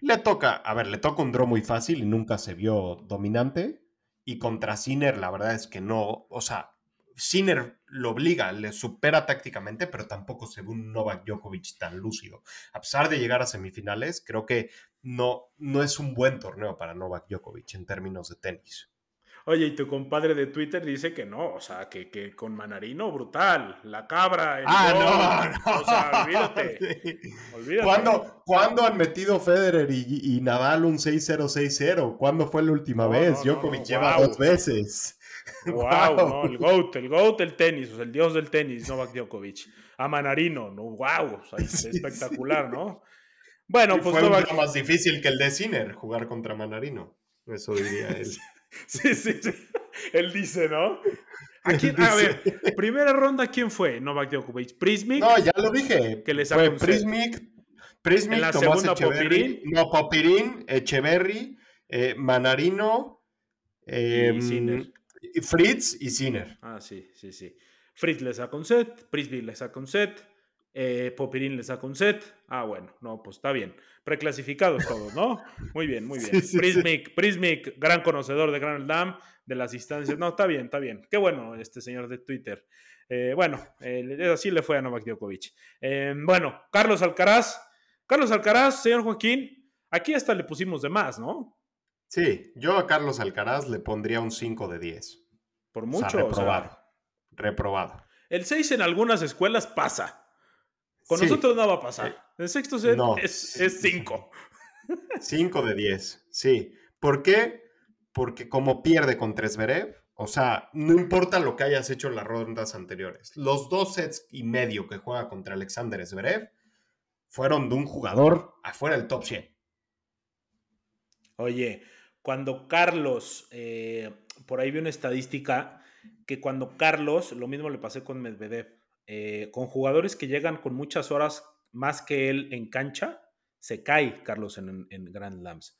Le toca, a ver, le toca un draw muy fácil y nunca se vio dominante. Y contra Sinner, la verdad es que no, o sea, Sinner lo obliga, le supera tácticamente, pero tampoco se ve un Novak Djokovic tan lúcido. A pesar de llegar a semifinales, creo que no, no es un buen torneo para Novak Djokovic en términos de tenis. Oye, y tu compadre de Twitter dice que no, o sea, que, que con Manarino, brutal, la cabra, el Ah, gol. O sea, olvídate, *laughs* Sí. olvídate. ¿Cuándo, cuándo han metido Federer y, y Nadal un 6-0-6-0? ¿Cuándo fue la última No, vez? no, no, Djokovic no, lleva guau. dos veces. *laughs* Wow, Guau. no, el GOAT, el GOAT del tenis, o sea, el dios del tenis, Novak Djokovic. A Manarino, no, wow, o sea, *laughs* es Sí, espectacular, ¿no? Bueno, Y pues fue Novak, más difícil que el de Sinner, jugar contra Manarino. Eso diría él. *laughs* sí, sí, sí, él dice, ¿no? ¿A, quién- a ver, primera ronda, ¿quién fue? Novak Djokovic. Prismic. No, ya lo dije. Que le sacó Fue. Prismic, Prismic, En la Tomás segunda. Popirín. No, Popirín, Echeverry, eh, Manarino, eh, Y Sinner. y Fritz y Sinner. Ah, sí, sí, sí. Fritz le saca un set, Prisby le saca un set, eh, Popirín le saca un set. Ah, bueno, no, pues está bien. Preclasificados todos, ¿no? Muy bien, muy *laughs* bien. Sí, sí, sí. Prismic, Prismic, gran conocedor de Grand Slam, de las instancias. No, está bien, está bien. Qué bueno este señor de Twitter. Eh, bueno, eh, así le fue a Novak Djokovic. Eh, bueno, Carlos Alcaraz. Carlos Alcaraz, señor Joaquín, aquí hasta le pusimos de más, ¿no? Sí, yo a Carlos Alcaraz le pondría un 5 de 10. Por O mucho. o sea, reprobado. reprobado. el 6 en algunas escuelas pasa. Con Sí, nosotros no va a pasar. El sexto set No. es 5. 5 *laughs* de 10, sí. ¿Por qué? Porque como pierde contra Zverev, o sea, no importa lo que hayas hecho en las rondas anteriores, los dos sets y medio que juega contra Alexander Zverev fueron de un jugador afuera del top 100. Oye, cuando Carlos, eh, por ahí vi una estadística que cuando Carlos, lo mismo le pasé con Medvedev, eh, con jugadores que llegan con muchas horas más que él en cancha, se cae Carlos en, en Grand Slams.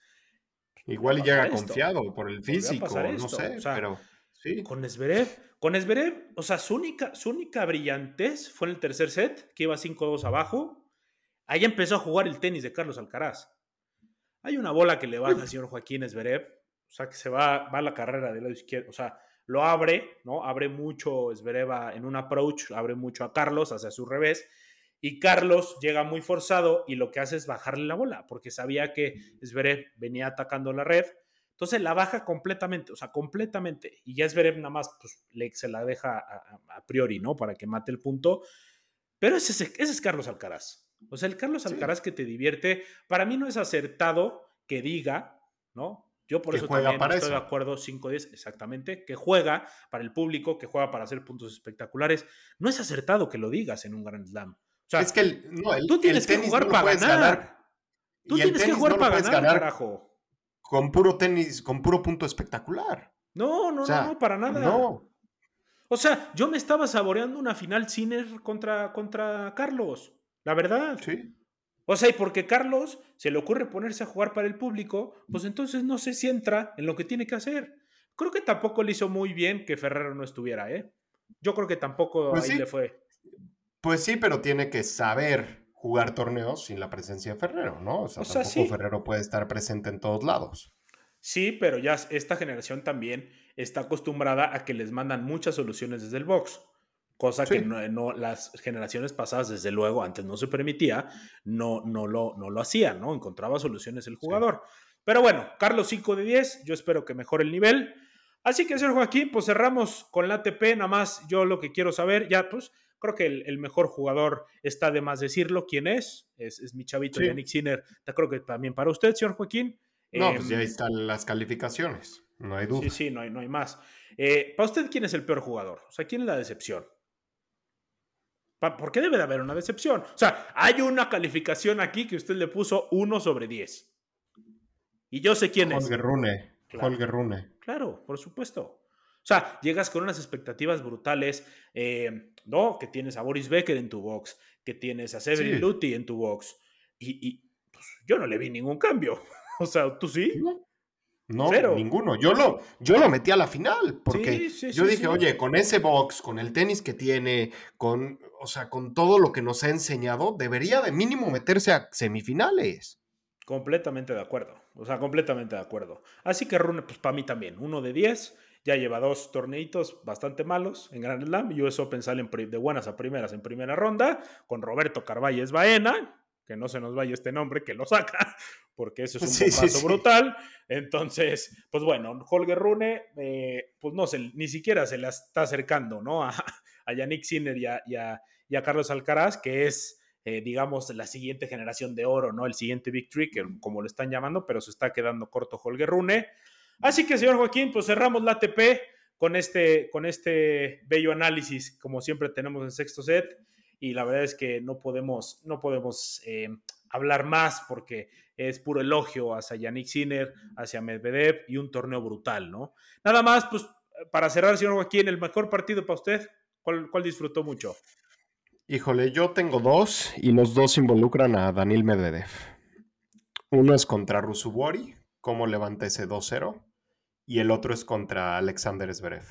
Igual llega esto. confiado por el físico, no sé, o sea, pero sí. Con Zverev, con Zverev, o sea, su única, su única brillantez fue en el tercer set, que iba 5-2 abajo. Ahí empezó a jugar el tenis de Carlos Alcaraz. Hay una bola que le baja al señor Joaquín Zverev, o sea, que se va, va a la carrera del lado izquierdo, o sea, lo abre, ¿no? Abre mucho Zverev a- en un approach, abre mucho a Carlos hacia su revés, y Carlos llega muy forzado y lo que hace es bajarle la bola, porque sabía que Zverev venía atacando la red, entonces la baja completamente, o sea, completamente. Y ya Zverev nada más pues, le, se la deja a, priori, ¿no? Para que mate el punto. Pero ese, es- ese es Carlos Alcaraz. O sea, el Carlos Sí. Alcaraz que te divierte, para mí no es acertado que diga, ¿no? Yo por eso también para estoy eso. de acuerdo 5-10, exactamente, que juega para el público, que juega para hacer puntos espectaculares. No es acertado que lo digas en un Grand Slam. O sea, es que el, no, el, tú tienes el que tenis jugar no para puedes ganar. Tú y tienes que tenis jugar no para ganar, carajo. con puro tenis, con puro punto espectacular. No, no, O sea, no, no, para nada. No, O sea, yo me estaba saboreando una final Sinner contra, contra Carlos. La verdad. sí. O sea, y porque Carlos se le ocurre ponerse a jugar para el público, pues entonces no sé si entra en lo que tiene que hacer. Creo que tampoco le hizo muy bien que Ferrero no estuviera, ¿eh? Yo creo que tampoco Pues ahí sí. le fue. Pues sí, pero tiene que saber jugar torneos sin la presencia de Ferrero, ¿no? O sea, O sea, tampoco sí. Ferrero puede estar presente en todos lados. Sí, pero ya esta generación también está acostumbrada a que les mandan muchas soluciones desde el box. Cosa que Sí. no, no- las generaciones pasadas, desde luego, antes no se permitía, no, no, lo, no lo hacían, ¿no? Encontraba soluciones el jugador. Pero bueno, Carlos 5 de 10, yo espero que mejore el nivel. Así que, señor Joaquín, pues cerramos con la ATP, nada más yo lo que quiero saber, ya pues creo que el, el mejor jugador está de más decirlo, ¿quién es? Es, es mi chavito Sí. Yannick Sinner, creo que también para usted, señor Joaquín. No, Em, pues ya ahí están las calificaciones, no hay duda. Sí, sí, no hay, no hay más. Eh, para usted, ¿quién es el peor jugador? O sea, ¿quién es la decepción? ¿Por qué debe de haber una decepción? O sea, hay una calificación aquí que usted le puso 1 sobre 10. Y yo sé quién es. Rune, Claro. Holger Rune. Claro, por supuesto. O sea, llegas con unas expectativas brutales, eh, ¿no? Que tienes a Boris Becker en tu box, que tienes a Severin Sí. En tu box. Y, y, pues, yo no le vi ningún cambio. *laughs* O sea, ¿tú sí? No, no Cero. ninguno. Yo lo, yo lo metí a la final porque Sí, sí, yo sí, dije, oye, con ese box, con el tenis que tiene, con, o sea, con todo lo que nos ha enseñado, debería de mínimo meterse a semifinales. Completamente de acuerdo. O sea, completamente de acuerdo. Así que Rune, pues para mí también, uno de 10. Ya lleva dos torneitos bastante malos en Grand Slam. US Open sale de buenas a primeras en primera ronda con Roberto Carvalles Baena, que no se nos vaya este nombre, que lo saca, *laughs* porque eso es un Sí, sí, bombazo sí. brutal. Entonces, pues bueno, Holger Rune, eh, pues no se, ni siquiera se la está acercando, ¿no? A, a Yannick Sinner y a, y a- y a Carlos Alcaraz, que es eh, digamos, la siguiente generación de oro, ¿no? El siguiente Big Three, que como lo están llamando, pero se está quedando corto Holger Rune. Así que, señor Joaquín, pues cerramos la ATP con este, con este bello análisis, como siempre tenemos en sexto set, y la verdad es que no podemos, no podemos eh, hablar más porque es puro elogio hacia Yannick Sinner, hacia Medvedev y un torneo brutal, ¿no? Nada más, pues para cerrar, señor Joaquín, el mejor partido para usted, ¿cuál, cuál disfrutó mucho? Híjole, yo tengo dos y los dos involucran a Daniel Medvedev. Uno es contra Rusubori, cómo levanta ese 2-0, y el otro es contra Alexander Zverev.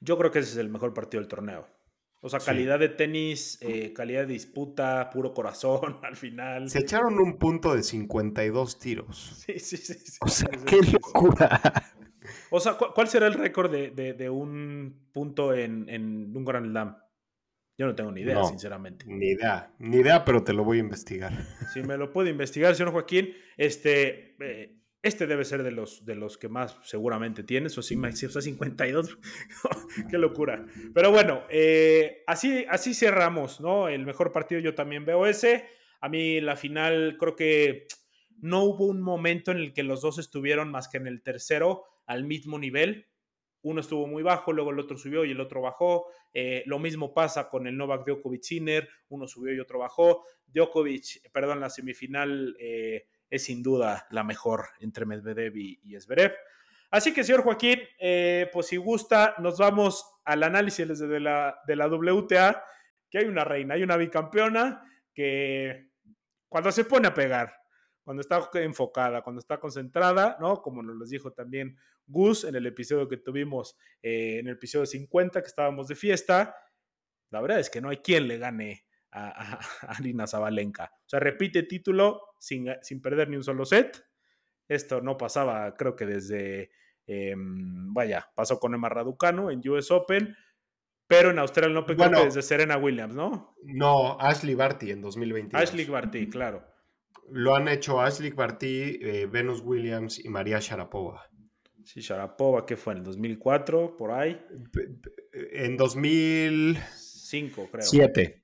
Yo creo que ese es el mejor partido del torneo. O sea, Sí. calidad de tenis, eh, calidad de disputa, puro corazón *laughs* al final. Se echaron un punto de 52 tiros. *laughs* Sí, sí, sí. sí, O sea, sí, qué locura. O sea, ¿cu- ¿cuál será el récord de, de- de un punto en, en un Grand Slam? Yo no tengo ni idea, No. sinceramente. Ni idea, ni idea, pero te lo voy a investigar. Si me lo puede investigar, señor Joaquín, este, eh, este debe ser de los, de los que más seguramente tiene. O sí, o sea, 52. Qué locura. Pero bueno, eh, así, así cerramos, ¿no? El mejor partido yo también veo ese. A mí la final creo que no hubo un momento en el que los dos estuvieron más que en el tercero al mismo nivel. Uno estuvo muy bajo, luego el otro subió y el otro bajó. Eh, lo mismo pasa con el Novak Djokovic Sinner, uno subió y otro bajó. Djokovic, perdón, la semifinal eh, es sin duda la mejor entre Medvedev y, y. Así que, señor Joaquín, eh, pues si gusta, nos vamos al análisis de la, de la WTA, que hay una reina, hay una bicampeona que cuando se pone a pegar, cuando está enfocada, cuando está concentrada, ¿no? Como nos lo dijo también Gus en el episodio que tuvimos, eh, en el episodio 50, que estábamos de fiesta, la verdad es que no hay quien le gane a, a, Arina Zabalenka. O sea, repite título sin, sin perder ni un solo set. Esto no pasaba, creo que desde, eh, vaya, pasó con Emma Raducano en US Open, pero en Australian Open creo Bueno. que desde Serena Williams, ¿no? No, Ashley Barty en 2022. Ashley Barty, claro. Lo han hecho Ashley Barty, eh, Venus Williams y María Sharapova. Sí, Sharapova, ¿qué fue? En el 2004, por ahí. En 2007. 5, creo.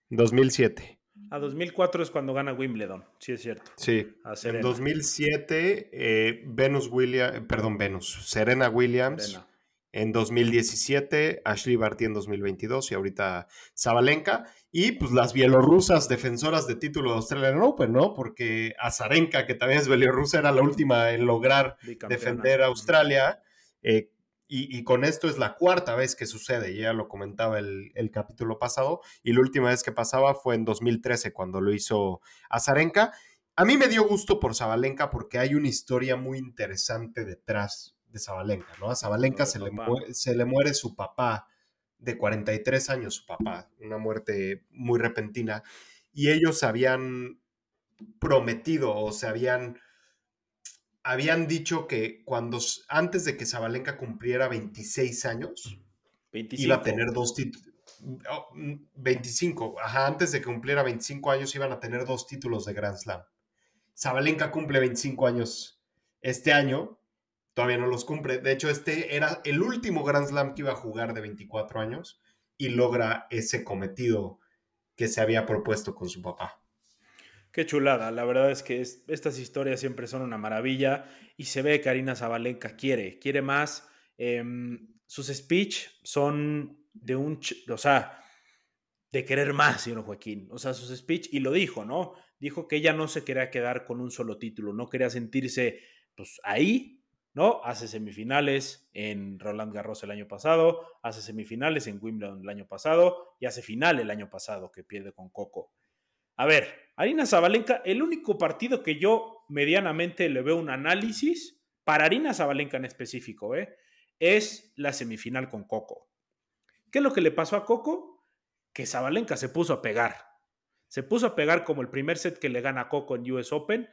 2007. A 2004 es cuando gana Wimbledon, sí es cierto. Sí. En Serena. 2007, eh, Venus Williams, perdón, Venus, Serena Williams. Serena. En 2017, Ashley Barty en 2022 y ahorita Zabalenka. Y pues las bielorrusas defensoras de título de Australian Open, ¿no? Porque Azarenka, que también es bielorrusa, era la última en lograr defender a Australia. eh, y, y con esto es la cuarta vez que sucede, ya lo comentaba el, el capítulo pasado, y la última vez que pasaba fue en 2013 cuando lo hizo Azarenka. A mí me dio gusto por Zabalenka porque hay una historia muy interesante detrás de Zabalenka, ¿no? A Zabalenka se le, se le muere su papá de 43 años, su papá, una muerte muy repentina, y ellos habían prometido o se habían habían dicho que cuando antes de que Zabalenka cumpliera 26 años 25. iba a tener dos títulos 25, ajá, antes de que cumpliera 25 años iban a tener dos títulos de Grand Slam. Zabalenka cumple 25 años este año, todavía no los cumple. De hecho, este era el último Grand Slam que iba a jugar de 24 años y logra ese cometido que se había propuesto con su papá. Qué chulada, la verdad es que es- estas historias siempre son una maravilla y se ve que Arina Zabalenka quiere, quiere más. Em, sus speech son de un, o sea, de querer más, señor Joaquín. O sea, sus speech, y lo dijo, ¿no? Dijo que ella no se quería quedar con un solo título, no quería sentirse, pues, ahí, ¿no? Hace semifinales en Roland Garros el año pasado, hace semifinales en Wimbledon el año pasado y hace final el año pasado que pierde con Coco. A ver, Arina Zabalenka, el único partido que yo medianamente le veo un análisis, para Arina Zabalenka en específico, ¿eh? es la semifinal con Coco. ¿Qué es lo que le pasó a Coco? Que Zabalenka se puso a pegar. Se puso a pegar como el primer set que le gana a Coco en US Open.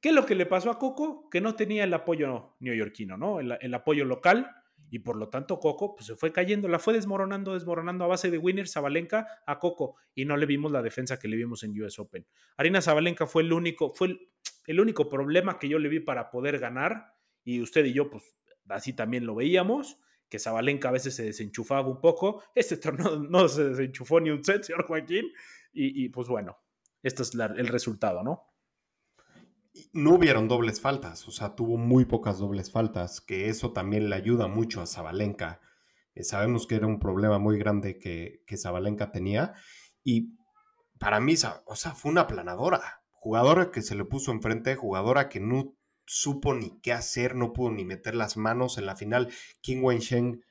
¿Qué es lo que le pasó a Coco? Que no tenía el apoyo neoyorquino, ¿no? El, el apoyo local. Y por lo tanto, Coco pues, se fue cayendo, la fue desmoronando, desmoronando a base de winner Zabalenka a Coco. Y no le vimos la defensa que le vimos en US Open. Arina Zabalenka fue el único, fue el, el único problema que yo le vi para poder ganar. Y usted y yo, pues así también lo veíamos que Zabalenka a veces se desenchufaba un poco. Este torneo *laughs* no se desenchufó ni un set, señor Joaquín. Y, pues bueno, este es el resultado, ¿no? No hubieron dobles faltas, o sea, tuvo muy pocas dobles faltas, que eso también le ayuda mucho a Zabalenka. Eh, sabemos que era un problema muy grande que, que Zabalenka tenía y para mí, o sea, fue una planadora, jugadora que se le puso enfrente, jugadora que no supo ni qué hacer, no pudo ni meter las manos en la final. King Wensheng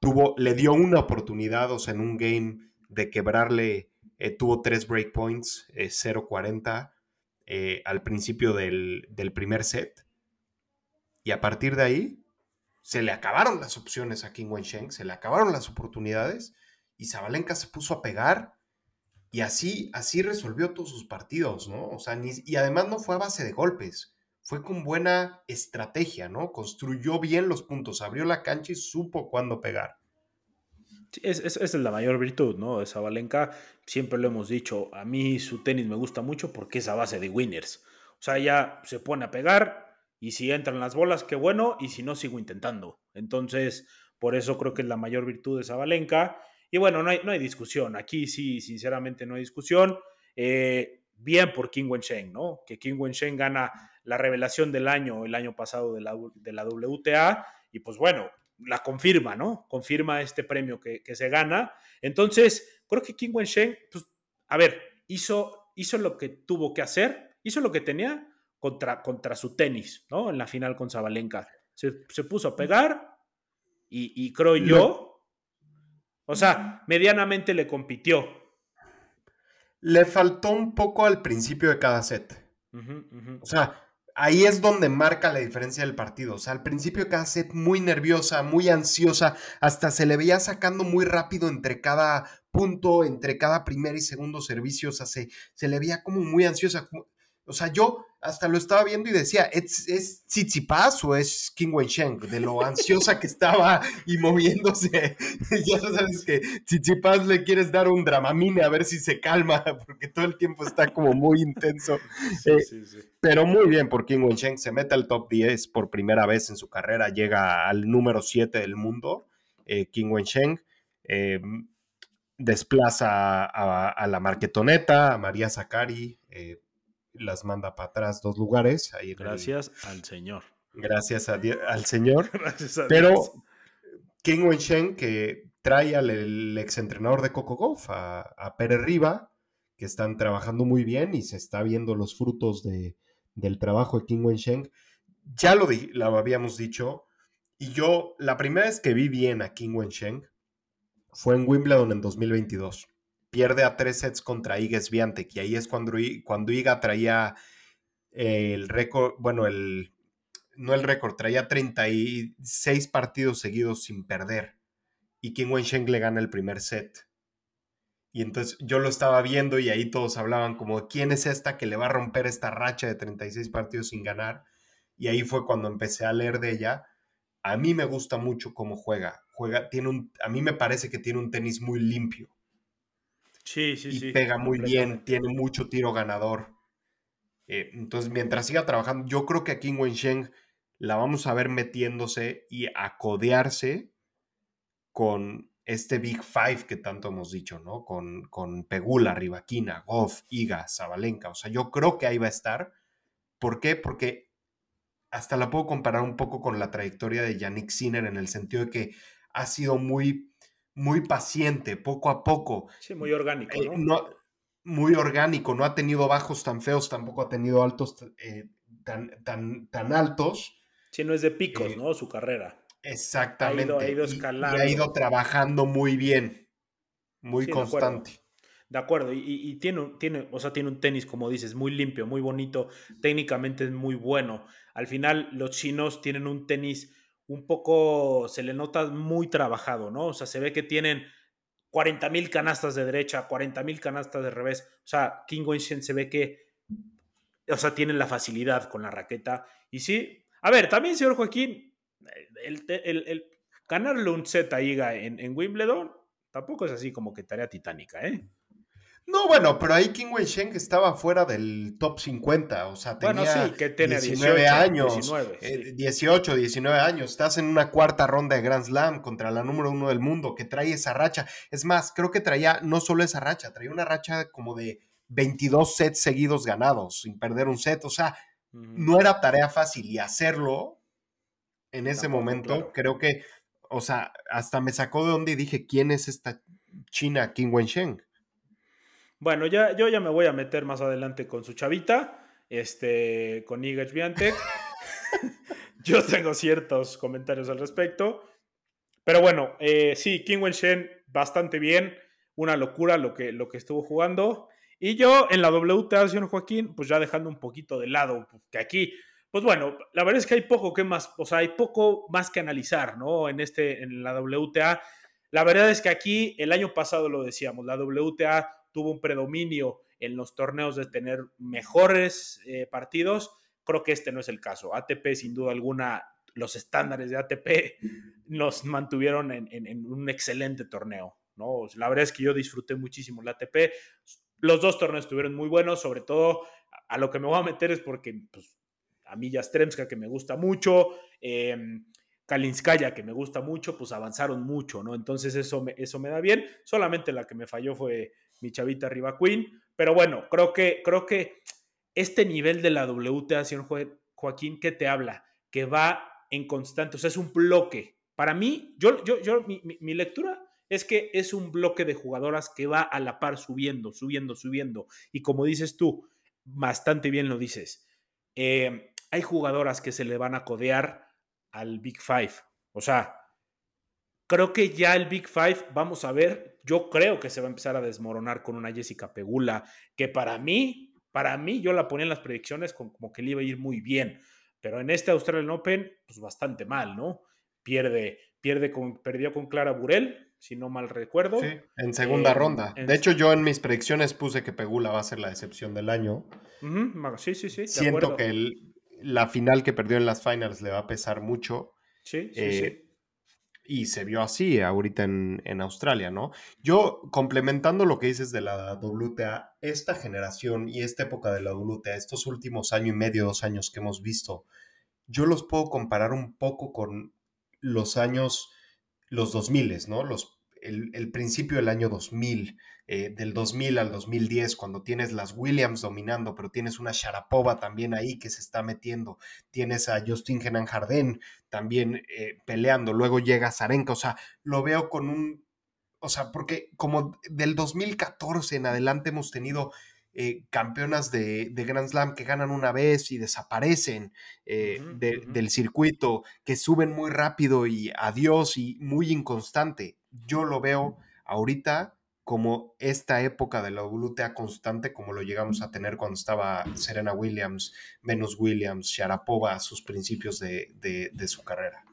tuvo, le dio una oportunidad, o sea, en un game de quebrarle, eh, tuvo tres breakpoints, eh, 0-40 eh, al principio del, del primer set. Y a partir de ahí, se le acabaron las opciones a King Wensheng, se le acabaron las oportunidades y Zabalenka se puso a pegar y así, así resolvió todos sus partidos, ¿no? O sea, ni- y además no fue a base de golpes, fue con buena estrategia, ¿no? Construyó bien los puntos, abrió la cancha y supo cuándo pegar. Es, es- esa es la mayor virtud, ¿no? De Sabalenka, siempre lo hemos dicho, a mí su tenis me gusta mucho porque es a base de winners. O sea, ya se pone a pegar y si entran las bolas, qué bueno, y si no, sigo intentando. Entonces, por eso creo que es la mayor virtud de Sabalenka. Y bueno, no hay, no hay discusión. Aquí sí, sinceramente, no hay discusión. Eh, bien por King Wensheng, ¿no? Que King Wensheng gana la revelación del año, el año pasado de la, de la WTA, y pues bueno, la confirma, ¿no? Confirma este premio que, que se gana. Entonces, creo que King Wensheng, pues, a ver, hizo, hizo lo que tuvo que hacer, hizo lo que tenía contra, contra su tenis, ¿no? En la final con Zabalenka. Se, se puso a pegar y, y creo yo, o sea, medianamente le compitió. Le faltó un poco al principio de cada set. O sea, ahí es donde marca la diferencia del partido. O sea, al principio cada set muy nerviosa, muy ansiosa, hasta se le veía sacando muy rápido entre cada punto, entre cada primer y segundo servicio. O sea, se, se le veía como muy ansiosa. O sea, yo hasta lo estaba viendo y decía, ¿es, es Tsitsipas o es King Wensheng? De lo ansiosa que estaba y moviéndose. *laughs* ya sabes que Tsitsipas le quieres dar un dramamine a ver si se calma, *laughs* porque todo el tiempo está como muy intenso. *laughs* Sí, Eh, sí, sí. pero muy bien por King Wensheng, se mete al top 10 por primera vez en su carrera, llega al número 7 del mundo, eh, King Wensheng, eh, desplaza a, a la Marquetoneta, a María Zakari, eh, las manda para atrás dos lugares. Ahí en el- Gracias al Señor. gracias a al Señor. *laughs* Gracias a Pero Dios. King Wensheng, que trae al el exentrenador de Coco Golf, a, a Pérez Riva, que están trabajando muy bien y se está viendo los frutos de, del trabajo de King Wensheng. Ya lo, di- lo habíamos dicho, y yo la primera vez que vi bien a King Wensheng fue en Wimbledon en 2022. Pierde a tres sets contra Iga Swiatek, y ahí es cuando, cuando Iga traía el récord, bueno, el, no el récord, traía 36 partidos seguidos sin perder. Y King Wensheng le gana el primer set. Y entonces yo lo estaba viendo y ahí todos hablaban como, ¿quién es esta que le va a romper esta racha de 36 partidos sin ganar? Y ahí fue cuando empecé a leer de ella. A mí me gusta mucho cómo juega. Juega, tiene un, a mí me parece que tiene un tenis muy limpio Sí, sí, y sí. pega muy bien, tiene mucho tiro ganador. Eh, entonces, mientras siga trabajando, yo creo que aquí en Wensheng la vamos a ver metiéndose y a codearse con este Big Five que tanto hemos dicho, ¿no? Con, con Pegula, Rivaquina, Goff, Iga, Zabalenka. O sea, yo creo que ahí va a estar. ¿Por qué? Porque hasta la puedo comparar un poco con la trayectoria de Yannick Sinner en el sentido de que ha sido muy, muy paciente, poco a poco. Sí, muy orgánico, Eh, ¿no? muy orgánico, no ha tenido bajos tan feos, tampoco ha tenido altos eh, tan, tan, tan altos. Sí, no es de picos, eh, ¿no? Su carrera. Exactamente. Ha ido- ha ido y- y, escalando. ha ido trabajando muy bien, muy Sí, de acuerdo. constante. De acuerdo, y, y- y tiene, tiene, o sea, tiene un tenis, como dices, muy limpio, muy bonito, técnicamente es muy bueno. Al final, los chinos tienen un tenis un poco, se le nota muy trabajado, ¿no? O sea, se ve que tienen 40 mil canastas de derecha, 40 mil canastas de revés. O sea, King Wenchen se ve que, o sea, tienen la facilidad con la raqueta. Y sí, a ver, también, señor Joaquín, el, el- ganarle un set a en, en Wimbledon tampoco es así como que tarea titánica, ¿eh? No, bueno, pero ahí King Wensheng estaba fuera del top 50, o sea, tenía Bueno, sí, que tenía 19 18, años, 19, eh, sí. 18, 19 años, estás en una cuarta ronda de Grand Slam contra la número uno del mundo que trae esa racha. Es más, creo que traía no solo esa racha, traía una racha como de 22 sets seguidos ganados, sin perder un set, o sea, no era tarea fácil y hacerlo en ese Tampoco, momento, claro. creo que, o sea, hasta me sacó de onda y dije, ¿quién es esta China King Wensheng? Bueno, ya, yo ya me voy a meter más adelante con su chavita, este, con Iga Swiatek. *laughs* yo tengo ciertos comentarios al respecto, Pero bueno, eh, sí, King Shen bastante bien. Una locura lo que, lo que estuvo jugando. Y yo en la WTA, señor Joaquín, pues ya dejando un poquito de lado, que aquí, pues bueno, la verdad es que hay poco que más, o sea, hay poco más que analizar, ¿no? En, este, en la WTA. La verdad es que aquí, el año pasado lo decíamos, la WTA tuvo un predominio en los torneos de tener mejores eh, partidos. Creo que este no es el caso. ATP, sin duda alguna, los estándares de ATP *laughs* nos mantuvieron en, un excelente torneo. ¿no? La verdad es que yo disfruté muchísimo el ATP. Los dos torneos estuvieron muy buenos, sobre todo a lo que me voy a meter es porque pues, a mí Yastremska, que me gusta mucho, eh, Kalinskaya, que me gusta mucho, pues avanzaron mucho, ¿no? Entonces eso me, eso me da bien. Solamente la que me falló fue mi chavita Riva Queen. Pero bueno, creo que, creo que este nivel de la WTA, señor Joaquín, ¿qué te habla? Que va en constante, o sea, es un bloque. Para mí, yo, yo, yo mi, lectura es que es un bloque de jugadoras que va a la par subiendo, subiendo, subiendo. Y como dices tú, bastante bien lo dices. Eh, hay jugadoras que se le van a codear al Big Five. O sea, creo que ya el Big Five, vamos a ver, yo creo que se va a empezar a desmoronar con una Jessica Pegula, que para mí, para mí, yo la ponía en las predicciones como que le iba a ir muy bien. Pero en este Australian Open, pues bastante mal, ¿no? Pierde, pierde con, perdió con Clara Burel, si no mal recuerdo. Sí, en segunda eh, ronda. De hecho, yo en mis predicciones puse que Pegula va a ser la decepción del año. Sí, sí, sí. Siento que la final que perdió en las finals le va a pesar mucho. Sí, sí, sí. Y se vio así ahorita en, en, Australia, ¿no? Yo, complementando lo que dices de la WTA, esta generación y esta época de la WTA, estos últimos año y medio, dos años que hemos visto, yo los puedo comparar un poco con los años, los 2000, ¿no? Los, el, el principio del año 2000, eh, del 2000 al 2010, cuando tienes las Williams dominando, pero tienes una Sharapova también ahí que se está metiendo, tienes a Justin Henan Jardín también eh, peleando, luego llega Zarenka, o sea, lo veo con un, o sea, porque como del 2014 en adelante hemos tenido eh, campeonas de, Grand Slam que ganan una vez y desaparecen del circuito, que suben muy rápido y adiós y muy inconstante. Yo lo veo ahorita como esta época de la WTA constante, como lo llegamos a tener cuando estaba Serena Williams, Venus Williams, Sharapova a sus principios de, su carrera.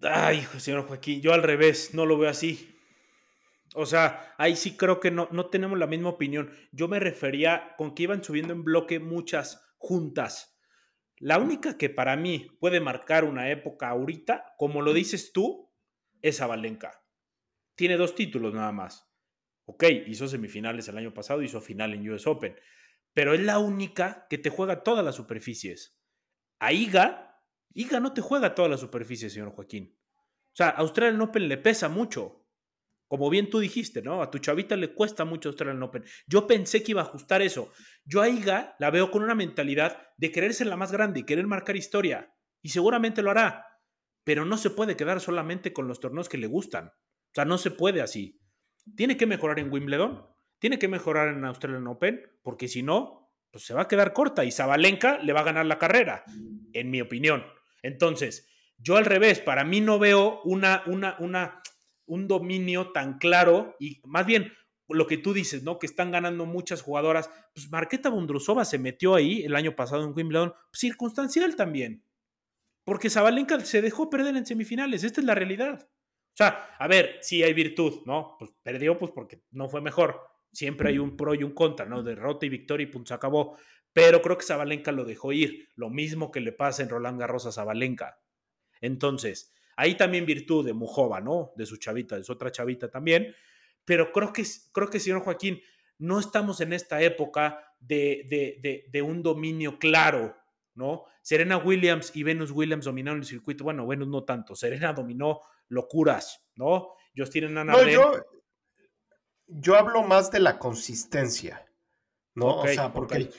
Ay, señor Joaquín, yo al revés, no lo veo así. O sea, ahí sí creo que no, no tenemos la misma opinión. Yo me refería con que iban subiendo en bloque muchas juntas. La única que para mí puede marcar una época ahorita, como lo dices tú, es Avalenca tiene dos títulos nada más. Ok, hizo semifinales el año pasado, hizo final en US Open, pero es la única que te juega todas las superficies. A Iga, Iga no te juega todas las superficies, señor Joaquín. O sea, a Australian Open le pesa mucho. Como bien tú dijiste, ¿no? A tu chavita le cuesta mucho Australian Open. Yo pensé que iba a ajustar eso. Yo a Iga la veo con una mentalidad de querer ser la más grande y querer marcar historia. Y seguramente lo hará. Pero no se puede quedar solamente con los torneos que le gustan. O sea, no se puede así. Tiene que mejorar en Wimbledon, tiene que mejorar en Australian Open, porque si no, pues se va a quedar corta y Zabalenka le va a ganar la carrera, en mi opinión. Entonces, yo al revés, para mí no veo una, una, una, un dominio tan claro y más bien lo que tú dices, ¿no? Que están ganando muchas jugadoras. Pues Marqueta Bondrusova se metió ahí el año pasado en Wimbledon, circunstancial también. Porque Zabalenka se dejó perder en semifinales, esta es la realidad. O sea, a ver, si hay virtud, ¿no? Pues perdió pues porque no fue mejor. Siempre hay un pro y un contra, ¿no? Derrota y victoria y punto, se acabó. Pero creo que Zabalenka lo dejó ir. Lo mismo que le pasa en Roland Garros a Zabalenka. Entonces, ahí también virtud de Mujova, ¿no? De su chavita, de su otra chavita también. Pero creo que, creo que señor Joaquín, no estamos en esta época de, de, de un dominio claro, ¿no? Serena Williams y Venus Williams dominaron el circuito. Bueno, Venus no tanto. Serena dominó locuras, ¿no? Justin no, yo, yo hablo más de la consistencia, ¿no? o sea, porque,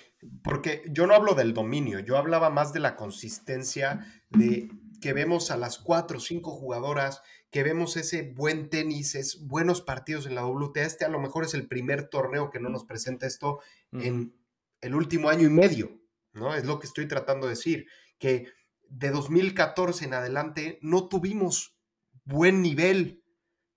porque yo no hablo del dominio, yo hablaba más de la consistencia de que vemos a las cuatro o cinco jugadoras, que vemos ese buen tenis, es buenos partidos en la WTA. Este a lo mejor es el primer torneo que no nos presenta esto en el último año y medio, ¿no? Es lo que estoy tratando de decir, que de 2014 en adelante no tuvimos buen nivel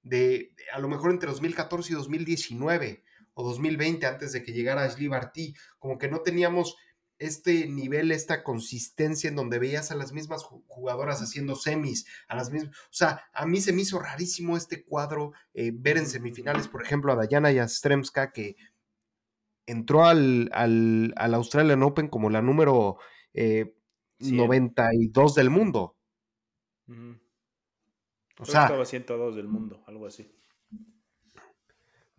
de, a lo mejor entre 2014 y 2019 o 2020 antes de que llegara Ashley Barty, como que no teníamos este nivel, esta consistencia en donde veías a las mismas jugadoras haciendo semis, a las mismas, o sea, a mí se me hizo rarísimo este cuadro, eh, ver en semifinales, por ejemplo, a Dayana Yastremska, que entró al, al, Australian Open como la número 92 eh, del mundo. O sea, estaba 102 del mundo, algo así.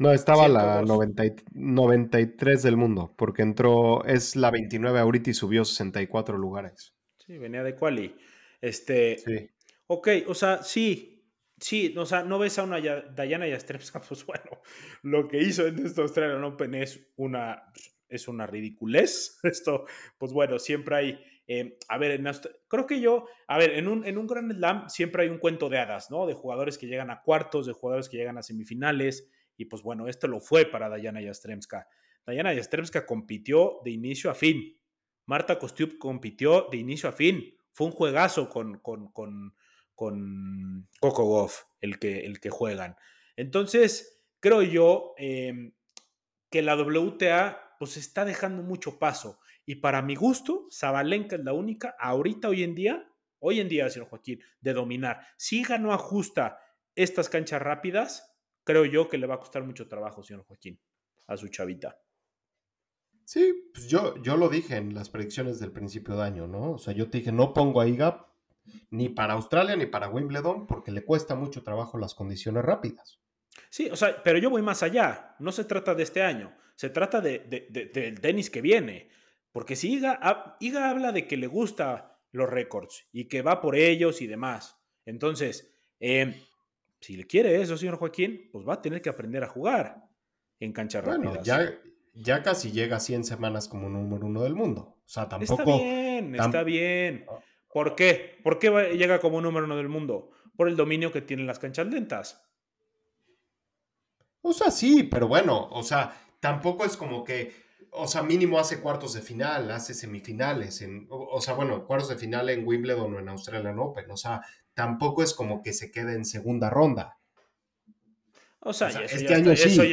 No, estaba la 93 del mundo, porque entró, es la 29 ahorita y subió 64 lugares. Sí, venía de quali. Este, sí. Ok, o sea, sí, sí, o sea, no ves a una Dayana Yastrepska, *laughs* pues bueno, lo que hizo en este Australian Open es una, es una ridiculez. *laughs* Esto, pues bueno, siempre hay, eh, a ver, en creo que yo, a ver, en un, en un Grand Slam siempre hay un cuento de hadas, ¿no? De jugadores que llegan a cuartos, de jugadores que llegan a semifinales, y pues bueno, esto lo fue para Dayana Yastremska. Dayana Yastremska compitió de inicio a fin. Marta Kostiuk compitió de inicio a fin. Fue un juegazo con, con, con, con Coco Goff, el que, el que juegan. Entonces, creo yo em, que la WTA pues está dejando mucho paso. Y para mi gusto, Zabalenka es la única, ahorita, hoy en día, hoy en día, señor Joaquín, de dominar. Si no ajusta estas canchas rápidas, creo yo que le va a costar mucho trabajo, señor Joaquín, a su chavita. Sí, pues yo, yo lo dije en las predicciones del principio de año, ¿no? O sea, yo te dije, no pongo a IGAP ni para Australia ni para Wimbledon porque le cuesta mucho trabajo las condiciones rápidas. Sí, o sea, pero yo voy más allá. No se trata de este año, se trata de, del tenis que viene. Porque si Iga, Iga habla de que le gusta los récords y que va por ellos y demás. Entonces, eh, si le quiere eso, señor Joaquín, pues va a tener que aprender a jugar en cancha bueno, Ya, ya casi llega a 100 semanas como número uno del mundo. O sea, tampoco. Está bien, está bien. Ah. ¿Por qué? ¿Por qué llega como número uno del mundo? Por el dominio que tienen las canchas lentas. O sea, sí, pero bueno, o sea, tampoco es como que, o sea, mínimo hace cuartos de final, hace semifinales, en, o, o sea, bueno, cuartos de final en Wimbledon o en Australian Open, o sea, tampoco es como que se quede en segunda ronda. O sea, eso, ya, este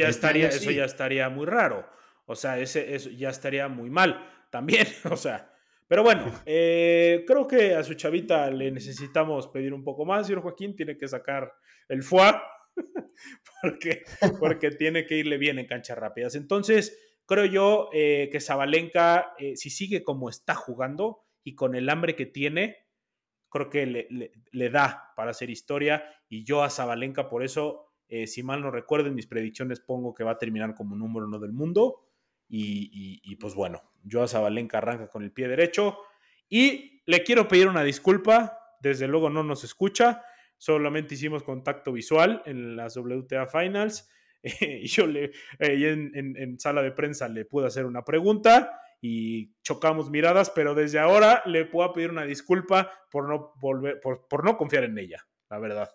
estaría, eso ya estaría muy raro. O sea, ese, eso ya estaría muy mal también. *laughs* O sea, pero bueno, eh, creo que a su chavita le necesitamos pedir un poco más. Señor Joaquín tiene que sacar el foie *laughs* porque, porque *laughs* tiene que irle bien en canchas rápidas. Entonces, creo yo eh, que Zabalenka, eh, si sigue como está jugando y con el hambre que tiene, creo que le, da para hacer historia y yo a Zabalenka por eso, eh, si mal no recuerdo, en mis predicciones pongo que va a terminar como número uno del mundo y, pues bueno, yo a Zabalenka arranca con el pie derecho y le quiero pedir una disculpa, desde luego no nos escucha, solamente hicimos contacto visual en las WTA Finals *laughs* y yo le, eh, en, en sala de prensa le pude hacer una pregunta y chocamos miradas, pero desde ahora le puedo pedir una disculpa por no volver, por, no confiar en ella, la verdad.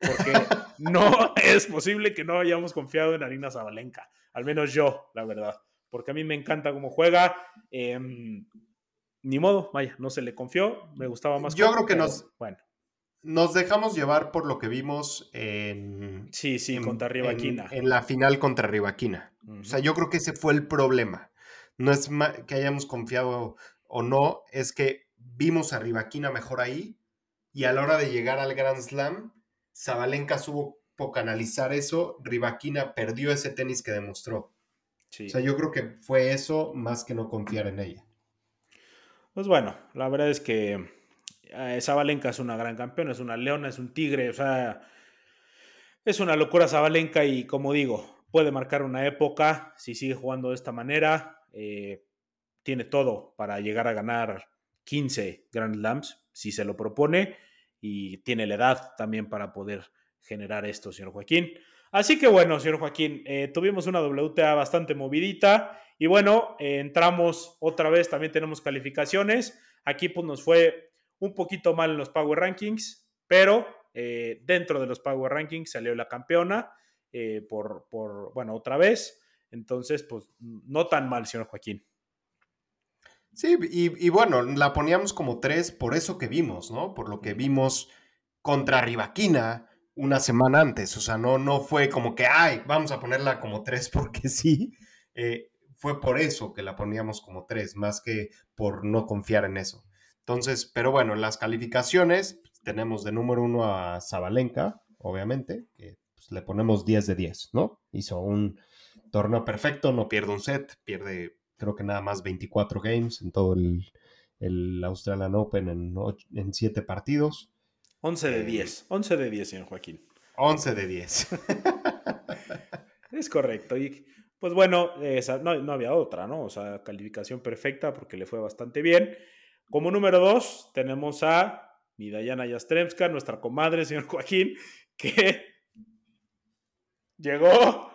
Porque *laughs* no es posible que no hayamos confiado en Arina Zabalenka, al menos yo, la verdad. Porque a mí me encanta cómo juega. Em, ni modo, vaya, no se le confió, me gustaba más. Yo creo que nos, bueno. nos dejamos llevar por lo que vimos en. Sí, sí, contra Rivaquina. En, la final contra Rivaquina. O sea, yo creo que ese fue el problema no es que hayamos confiado o no, es que vimos a Rivaquina mejor ahí y a la hora de llegar al Grand Slam, Zabalenka supo canalizar eso, Rivaquina perdió ese tenis que demostró. O sea, yo creo que fue eso más que no confiar en ella. Pues bueno, la verdad es que eh, Zabalenka es una gran campeona, es una leona, es un tigre, o sea, es una locura Zabalenka y como digo, puede marcar una época si sigue jugando de esta manera. Eh, tiene todo para llegar a ganar 15 Grand Slams si se lo propone y tiene la edad también para poder generar esto, señor Joaquín. Así que bueno, señor Joaquín, eh, tuvimos una WTA bastante movidita y bueno, eh, entramos otra vez, también tenemos calificaciones. Aquí pues nos fue un poquito mal en los Power Rankings, pero dentro de los Power Rankings salió la campeona por, por, bueno, otra vez. Entonces, pues no tan mal, señor Joaquín. Sí, y, y, bueno, la poníamos como tres por eso que vimos, ¿no? Por lo que vimos contra Rivaquina una semana antes. O sea, no, no fue como que, ay, vamos a ponerla como tres *laughs* porque sí. Eh, fue por eso que la poníamos como tres, más que por no confiar en eso. Entonces, pero bueno, en las calificaciones tenemos de número uno a Zabalenka, obviamente, que pues, le ponemos 10 de 10, ¿no? Hizo un torneo perfecto, no pierde un set, pierde creo que nada más 24 games en todo el, el Australian Open en, en 7 partidos. 11 de 10, 11 de 10, señor Joaquín. 11 de 10. *laughs* es correcto. Y pues bueno, esa, no, no, había otra, ¿no? O sea, calificación perfecta porque le fue bastante bien. Como número 2 tenemos a mi Dayana Yastremska, nuestra comadre, señor Joaquín, que *laughs* llegó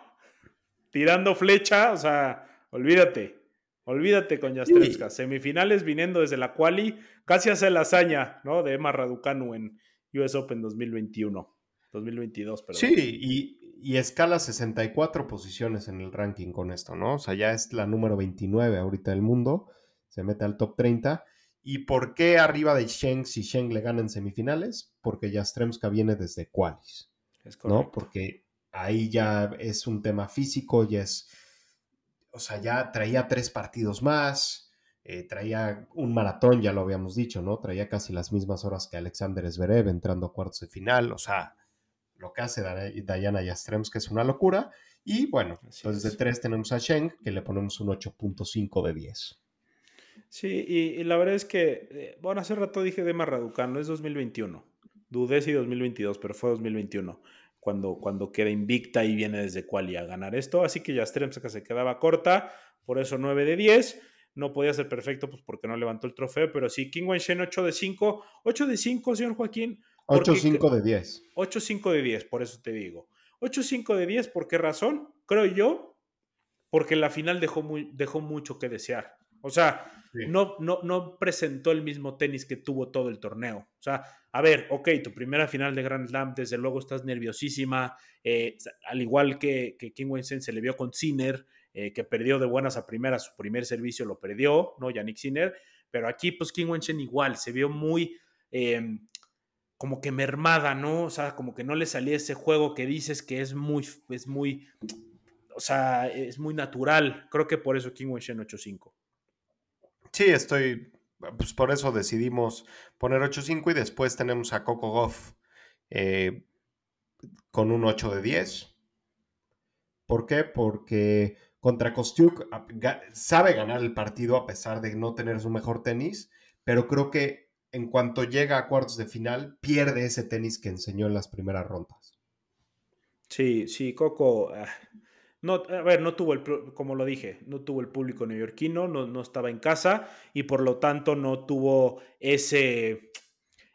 tirando flecha, o sea, olvídate, olvídate con Yastremska. Semifinales viniendo desde la quali, casi hace la hazaña, ¿no? De Emma Raducanu en US Open 2021. 2022, perdón. Sí, y, y, escala 64 posiciones en el ranking con esto, ¿no? O sea, ya es la número 29 ahorita del mundo, se mete al top 30. ¿Y por qué arriba de Sheng si Sheng le gana en semifinales? Porque Yastremska viene desde qualis, es ¿no? Porque ahí ya es un tema físico, ya es, o sea, ya traía tres partidos más, eh, traía un maratón, ya lo habíamos dicho, ¿no? Traía casi las mismas horas que Alexander Zverev entrando a cuartos de final, o sea, lo que hace Diana Yastremska es una locura. Y bueno, entonces de tres tenemos a Sheng, que le ponemos un 8.5 de 10. Sí, y, la verdad es que, eh, bueno, hace rato dije de Marraducano, es 2021. Dudé si 2022, pero fue 2021 cuando, cuando queda invicta y viene desde quali a ganar esto. Así que Yastremska se quedaba corta, por eso 9 de 10. No podía ser perfecto pues porque no levantó el trofeo, pero sí, King Shen 8 de 5. 8 de 5, señor Joaquín. 8-5 de 10. 8-5 de 10, por eso te digo. 8-5 de 10, ¿por qué razón? Creo yo, porque la final dejó, muy, dejó mucho que desear. O sea, no, no, no presentó el mismo tenis que tuvo todo el torneo. O sea, a ver, ok, tu primera final de Grand Slam, desde luego estás nerviosísima, eh, al igual que, que King Wensen se le vio con Sinner, eh, que perdió de buenas a primeras, su primer servicio lo perdió, ¿no? Yannick Sinner, pero aquí pues King Wensen igual, se vio muy... Eh, como que mermada, ¿no? O sea, como que no le salía ese juego que dices que es muy, es muy, o sea, es muy natural. Creo que por eso King Shen 8-5. Sí, estoy, pues por eso decidimos poner 8-5 y después tenemos a Coco Goff eh, con un 8 de 10. ¿Por qué? Porque contra Kostiuk sabe ganar el partido a pesar de no tener su mejor tenis, pero creo que en cuanto llega a cuartos de final, pierde ese tenis que enseñó en las primeras rondas. Sí, sí, Coco. Ah, no, a ver, no tuvo el, como lo dije, no tuvo el público neoyorquino, no, no estaba en casa y por lo tanto no tuvo ese,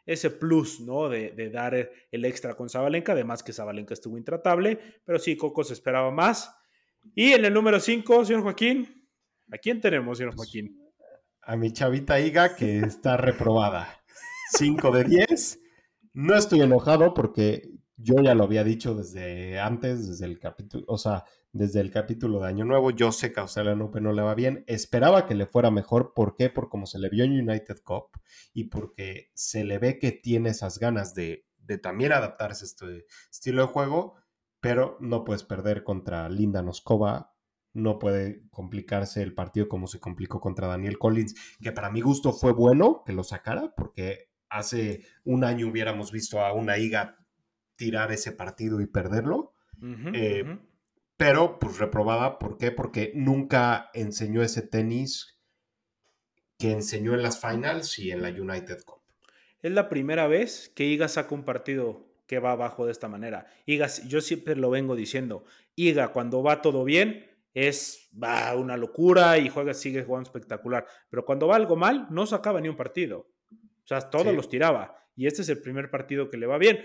ese plus, ¿no? De, de, dar el extra con Zabalenka, además que Zabalenka estuvo intratable, pero sí, Coco se esperaba más. Y en el número 5, señor Joaquín, ¿a quién tenemos, señor Joaquín? a mi chavita Iga que está reprobada. 5 de 10. No estoy enojado porque yo ya lo había dicho desde antes, desde el capítulo, o sea, desde el capítulo de Año Nuevo. Yo sé que a Open no le va bien. Esperaba que le fuera mejor. ¿Por qué? Por como se le vio en United Cup y porque se le ve que tiene esas ganas de, de también adaptarse a este estilo de juego, pero no puedes perder contra Linda Noskova no puede complicarse el partido como se complicó contra Daniel Collins, que para mi gusto fue bueno que lo sacara, porque hace un año hubiéramos visto a una IGA tirar ese partido y perderlo. Eh, pero pues reprobada, ¿por qué? Porque nunca enseñó ese tenis que enseñó en las finals y en la United Cup. Es la primera vez que IGA saca un partido que va abajo de esta manera. IGA, yo siempre lo vengo diciendo, IGA cuando va todo bien, es va una locura y juega, sigue jugando espectacular. Pero cuando va algo mal, no sacaba ni un partido. O sea, todos los tiraba. Y este es el primer partido que le va bien.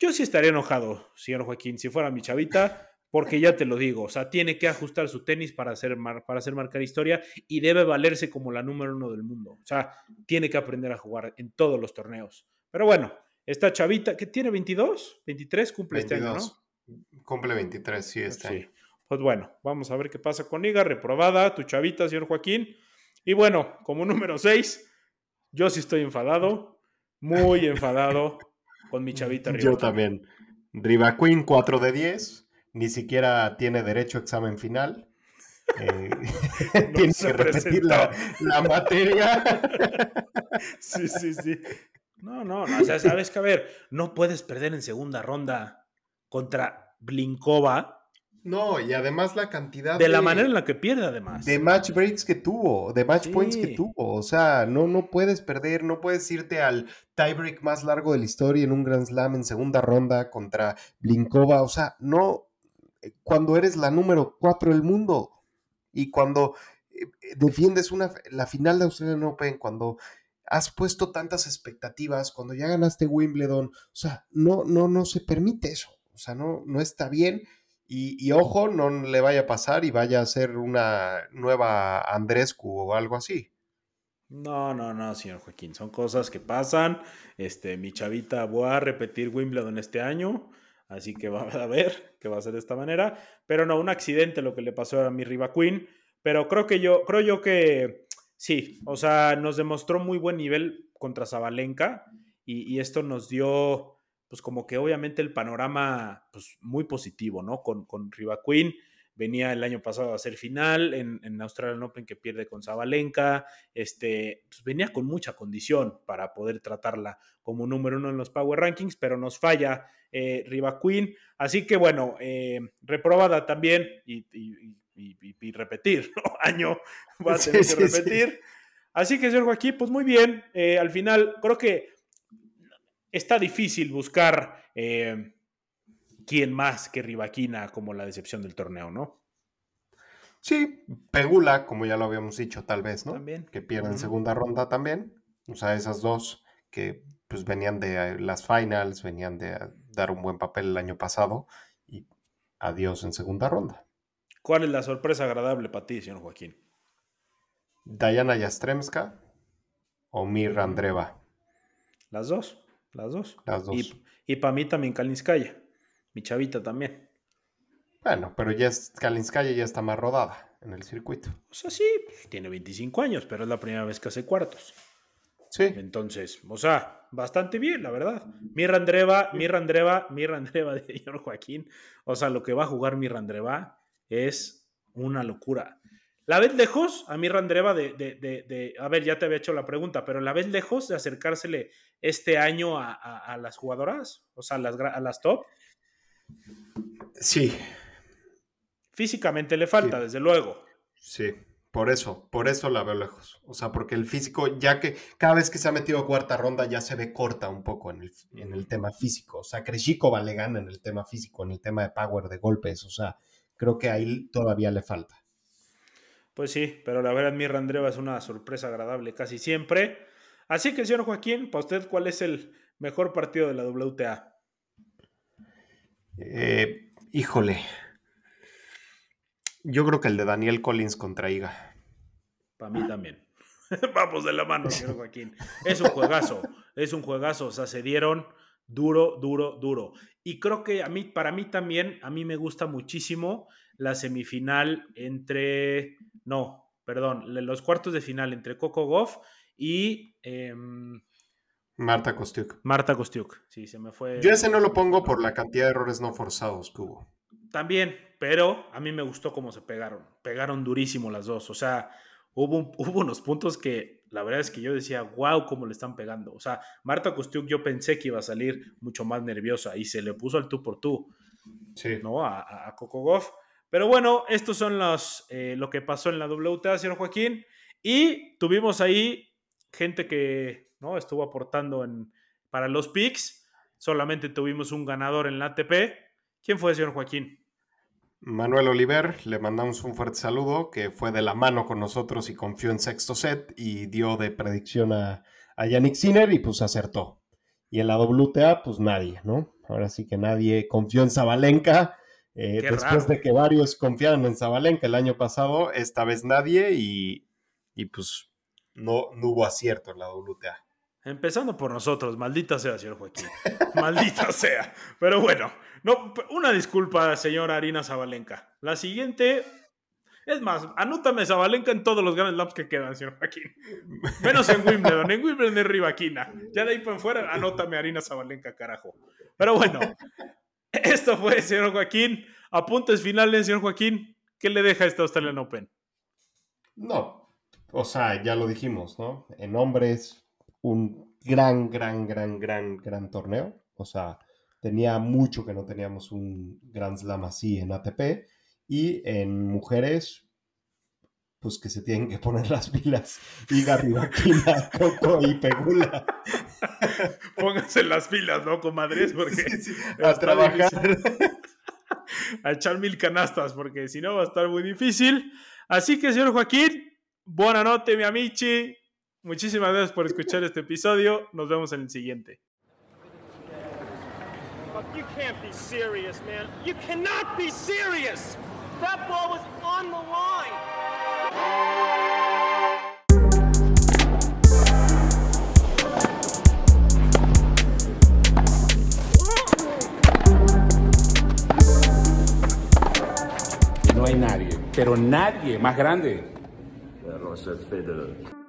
Yo sí estaría enojado, señor Joaquín, si fuera mi chavita, porque ya te lo digo, o sea, tiene que ajustar su tenis para hacer, para hacer marcar historia y debe valerse como la número uno del mundo. O sea, tiene que aprender a jugar en todos los torneos. Pero bueno, esta chavita que tiene 22, 23, cumple este año, ¿no? Cumple 23, sí, este sí. Pues bueno, vamos a ver qué pasa con Iga, reprobada, tu chavita, señor Joaquín. Y bueno, como número 6, yo sí estoy enfadado, muy enfadado con mi chavita Riva. Yo también. Riva Queen 4 de 10, ni siquiera tiene derecho a examen final. Eh, *laughs* *laughs* No tiene que repetir la, la materia. *laughs* Sí, sí, sí. No, no, no, o sea, sabes que a ver, no puedes perder en segunda ronda contra Blinkova No, y además la cantidad de la manera en la que pierde además. de match breaks que tuvo, de match points que tuvo. O sea, no, no puedes perder, no puedes irte al tiebreak más largo de la historia en un Grand Slam en segunda ronda contra Blinkova. O sea, no, cuando eres la número 4 del mundo y cuando eh, defiendes una, la final de Australian Open, cuando has puesto tantas expectativas, cuando ya ganaste Wimbledon, o sea, no, no, no se permite eso. O sea, no, no está bien. Y, y ojo, no le vaya a pasar y vaya a ser una nueva Andrescu o algo así. No, no, no, señor Joaquín, son cosas que pasan. Este, mi chavita voy a repetir Wimbledon este año, así que va *laughs* a ver que va a ser de esta manera. Pero no, un accidente lo que le pasó a mi Riva Queen. Pero creo que yo, creo yo que sí, o sea, nos demostró muy buen nivel contra Zabalenka y, y esto nos dio, pues como que obviamente el panorama, pues muy positivo, ¿no? Con, con Riva Queen. Venía el año pasado a ser final en, en Australian Open que pierde con Zabalenka este, pues venía con mucha condición para poder tratarla como número uno en los Power Rankings, pero nos falla eh, Riva Queen. Así que bueno, eh, reprobada también y, y- y- y- y repetir, *laughs* ¿no? Año va a tener sí, que sí. repetir. Así que, señor Joaquín, pues muy bien. eh, al final, creo que está difícil buscar eh, quién más que Rivaquina como la decepción del torneo, ¿no? Sí, Pegula, como ya lo habíamos dicho, tal vez, ¿no? También. Que pierde en Ujú. segunda ronda también. O sea, esas dos que pues venían de las finals, venían de dar un buen papel el año pasado y adiós en segunda ronda. ¿Cuál es la sorpresa agradable para ti, señor Joaquín? Diana Yastremska o Mirra Andreva, Las dos, las dos. las dos. Y, y para mí también Kalinskaya, mi chavita también. Bueno, pero ya es, Kalinskaya ya está más rodada en el circuito. O sea, sí, pues, tiene 25 años, pero es la primera vez que hace cuartos. Sí, Entonces, o sea, bastante bien, la verdad. Mirra Andreva, Mirra Andreva, Mirra Andreva de señor Joaquín. O sea, lo que va a jugar Mirra Andreva es una locura. ¿La ves lejos a Mirra Andreva de, de, de- de- A ver, ya te había hecho la pregunta, pero ¿la ves lejos de acercársele este año a, a- a las jugadoras? O sea, a las, a las top. sí, Físicamente le falta, Sí. desde luego. Sí, por eso, por eso la veo lejos. O sea, porque el físico, ya que cada vez que se ha metido a cuarta ronda ya se ve corta un poco en el, en el tema físico. O sea, Krejcikova le gana en el tema físico, en el tema de power, de golpes. O sea, creo que ahí todavía le falta. Pues sí, pero la verdad Mirra Andreva es una sorpresa agradable casi siempre. Así que, señor Joaquín, para usted, ¿cuál es el mejor partido de la WTA? Eh, híjole. Yo creo que el de Daniel Collins contra Iga. Para mí también. *laughs* Vamos de la mano, señor Joaquín. Es un juegazo, es un juegazo. O sea, se dieron duro, duro, duro. Y creo que a mí, para mí también, a mí me gusta muchísimo la semifinal entre, no, perdón, los cuartos de final entre Coco Goff y em, Marta Kostiuk. Marta Kostiuk. Sí, se me fue. Yo ese no lo pongo por la cantidad de errores no forzados que hubo. También, pero a mí me gustó cómo se pegaron. Pegaron durísimo las dos. O sea, hubo, *laughs* hubo unos puntos que la verdad es que yo decía, wow, cómo le están pegando. O sea, Marta Kostiuk yo pensé que iba a salir mucho más nerviosa y se le puso al tú por tú, Sí. ¿no? A Coco Goff. Pero bueno, estos son los, eh, lo que pasó en la WTA, señor Joaquín. Y tuvimos ahí gente que ¿no? estuvo aportando en, para los picks. Solamente tuvimos un ganador en la ATP. ¿Quién fue, señor Joaquín? Manuel Oliver, le mandamos un fuerte saludo, que fue de la mano con nosotros y confió en sexto set y dio de predicción a, a Yannick Sinner y pues acertó. Y en la WTA, pues nadie, ¿no? Ahora sí que nadie confió en Zabalenka. eh, después raro. de que varios confiaron en Zabalenka el año pasado, esta vez nadie y, y pues no, no hubo acierto en la WTA. Empezando por nosotros, maldita sea, señor Joaquín. *laughs* maldita sea. Pero bueno, no, una disculpa, señora Arina Zabalenka. La siguiente Es más, anótame Zabalenka en todos los Grand Slams que quedan, señor Joaquín. Menos en Wimbledon. En Wimbledon es Rivaquina. Ya de ahí para fuera, anótame Arina Zabalenka, carajo. Pero bueno, esto fue, señor Joaquín. Apuntes finales, señor Joaquín. ¿Qué le deja esta Australian Open? No, o sea, ya lo dijimos, ¿no? En hombres, un gran, gran, gran, gran, gran torneo. O sea, tenía mucho que no teníamos un Grand Slam así en ATP. Y en mujeres, pues que se tienen que poner las pilas. Y Rivaquina, *laughs* Coco y Pegula. *laughs* Pónganse las pilas, ¿no, comadres? Porque Sí, sí, a trabajar. *laughs* a echar mil canastas, porque si no va a estar muy difícil. Así que, señor Joaquín, buena noche, mi amici. Muchísimas gracias por escuchar este episodio. Nos vemos en el siguiente. Look, you can't be serious, man. You cannot be serious! That ball was on the line! No hay nadie, pero nadie más grande. Der Roger Federer.